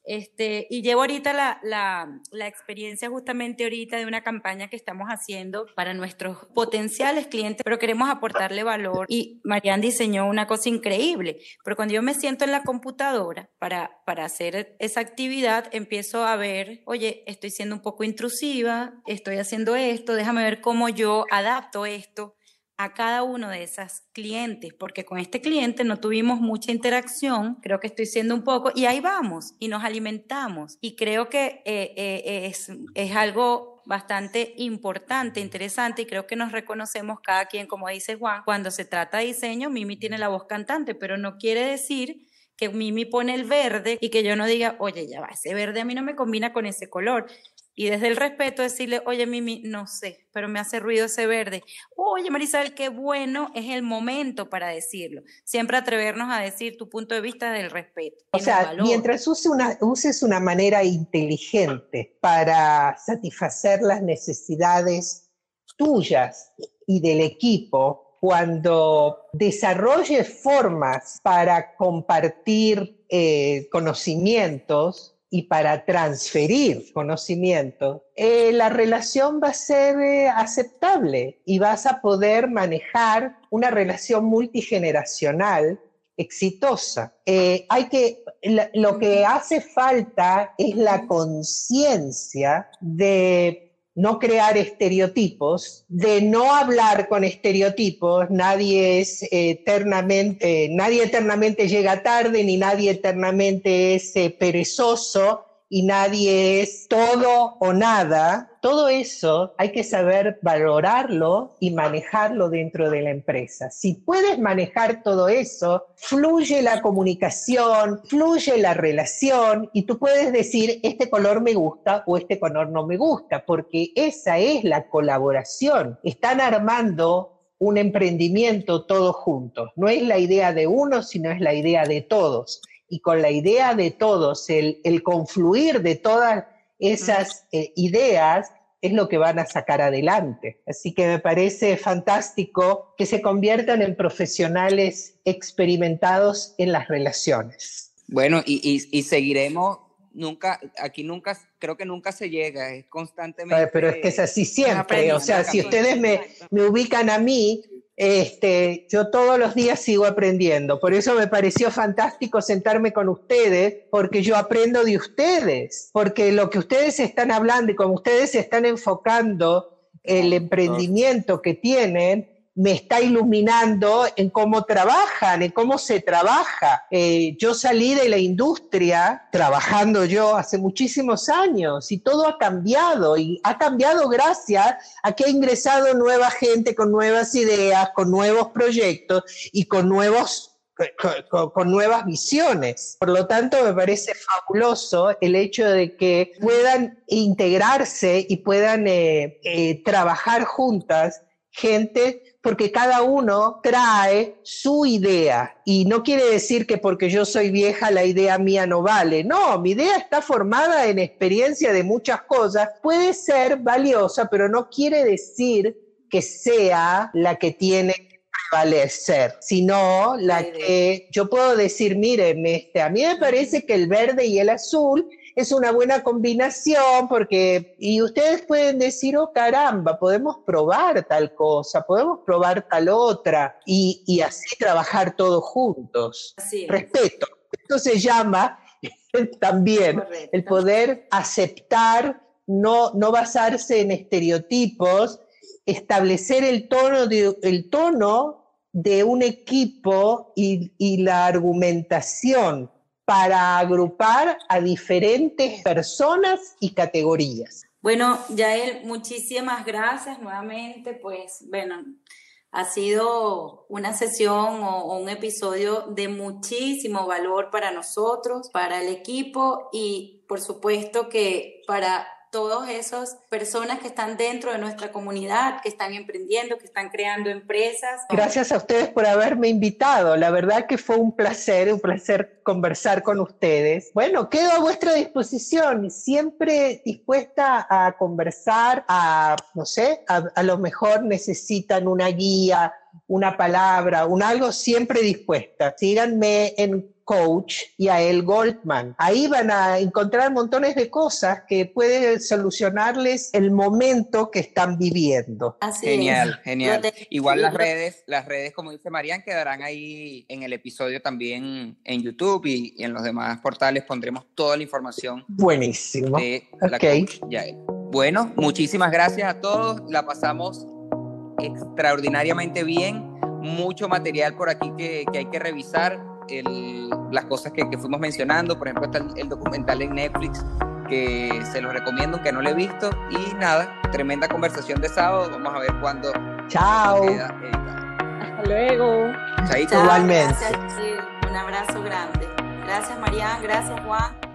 este, y llevo ahorita la, la, la, experiencia justamente ahorita de una campaña que estamos haciendo para nuestros potenciales clientes, pero queremos aportarle valor. Y Marianne diseñó una cosa increíble, pero cuando yo me siento en la computadora para, para hacer esa actividad, empiezo a ver, oye, estoy siendo un poco intrusiva, estoy haciendo esto, déjame ver cómo yo adapto esto a cada uno de esas clientes, porque con este cliente no tuvimos mucha interacción, creo que estoy siendo un poco, y ahí vamos, y nos alimentamos. Y creo que eh, eh, es, es algo bastante importante, interesante, y creo que nos reconocemos cada quien, como dice Juan, cuando se trata de diseño, Mimi tiene la voz cantante, pero no quiere decir que Mimi pone el verde y que yo no diga, oye, ya va, ese verde a mí no me combina con ese color. Y desde el respeto decirle, oye Mimi, no sé, pero me hace ruido ese verde. Oye Marisabel, qué bueno es el momento para decirlo. Siempre atrevernos a decir tu punto de vista del respeto. O sea, mientras use una, uses una manera inteligente para satisfacer las necesidades tuyas y del equipo, cuando desarrolle formas para compartir eh, conocimientos y para transferir conocimiento, eh, la relación va a ser eh, aceptable y vas a poder manejar una relación multigeneracional exitosa. hay que, lo que hace falta es la conciencia de no crear estereotipos, de no hablar con estereotipos, nadie es eternamente, nadie eternamente llega tarde, ni nadie eternamente es eh, perezoso, y nadie es todo o nada, todo eso hay que saber valorarlo y manejarlo dentro de la empresa. Si puedes manejar todo eso, fluye la comunicación, fluye la relación y tú puedes decir, este color me gusta o este color no me gusta, porque esa es la colaboración. Están armando un emprendimiento todos juntos. No es la idea de uno, sino es la idea de todos. Y con la idea de todos, el, confluir de todas esas eh, ideas es lo que van a sacar adelante. Así que me parece fantástico que se conviertan en profesionales experimentados en las relaciones. Bueno, y, y, seguiremos, nunca, aquí nunca, creo que nunca se llega, es constantemente. Pero es que es así siempre, o sea, si ustedes me, me ubican a mí, este, yo todos los días sigo aprendiendo. Por eso me pareció fantástico sentarme con ustedes, porque yo aprendo de ustedes, porque lo que ustedes están hablando y como ustedes están enfocando el emprendimiento que tienen, me está iluminando en cómo trabajan, en cómo se trabaja. Eh, yo salí de la industria trabajando yo hace muchísimos años y todo ha cambiado y ha cambiado gracias a que ha ingresado nueva gente con nuevas ideas, con nuevos proyectos y con nuevos con, nuevas visiones. Por lo tanto, me parece fabuloso el hecho de que puedan integrarse y puedan eh, eh, trabajar juntas gente porque cada uno trae su idea y no quiere decir que porque yo soy vieja la idea mía no vale. No, mi idea está formada en experiencia de muchas cosas, puede ser valiosa, pero no quiere decir que sea la que tiene que prevalecer, sino la que yo puedo decir, miren, este, a mí me parece que el verde y el azul es una buena combinación porque, y ustedes pueden decir, oh caramba, podemos probar tal cosa, podemos probar tal otra y, así trabajar todos juntos. Respeto. Esto se llama también el poder aceptar, no, no basarse en estereotipos, establecer el tono de, el tono de un equipo y, y la argumentación para agrupar a diferentes personas y categorías. Bueno, Yael, muchísimas gracias nuevamente. Pues bueno, ha sido una sesión o, un episodio de muchísimo valor para nosotros, para el equipo y por supuesto que para todas esas personas que están dentro de nuestra comunidad, que están emprendiendo, que están creando empresas. Gracias a ustedes por haberme invitado. La verdad que fue un placer, un placer conversar con ustedes. Bueno, quedo a vuestra disposición, siempre dispuesta a conversar, a, no sé, a, a lo mejor necesitan una guía, una palabra, un algo, siempre dispuesta. Síganme en coach y a el Goldman. Ahí van a encontrar montones de cosas que pueden solucionarles el momento que están viviendo. genial, genial. Igual las redes, las redes, como dice Marian, quedarán ahí en el episodio también en YouTube y, en los demás portales pondremos toda la información. Buenísimo. De la Bueno, muchísimas gracias a todos. La pasamos extraordinariamente bien. Mucho material por aquí que, que hay que revisar las cosas que, fuimos mencionando, por ejemplo, está el, documental en Netflix que se lo recomiendo, que no lo he visto. Y nada, tremenda conversación de sábado. Vamos a ver cuándo. Chao. Hasta luego. Igualmente. un abrazo grande. Gracias, Mariana. Gracias, Juan.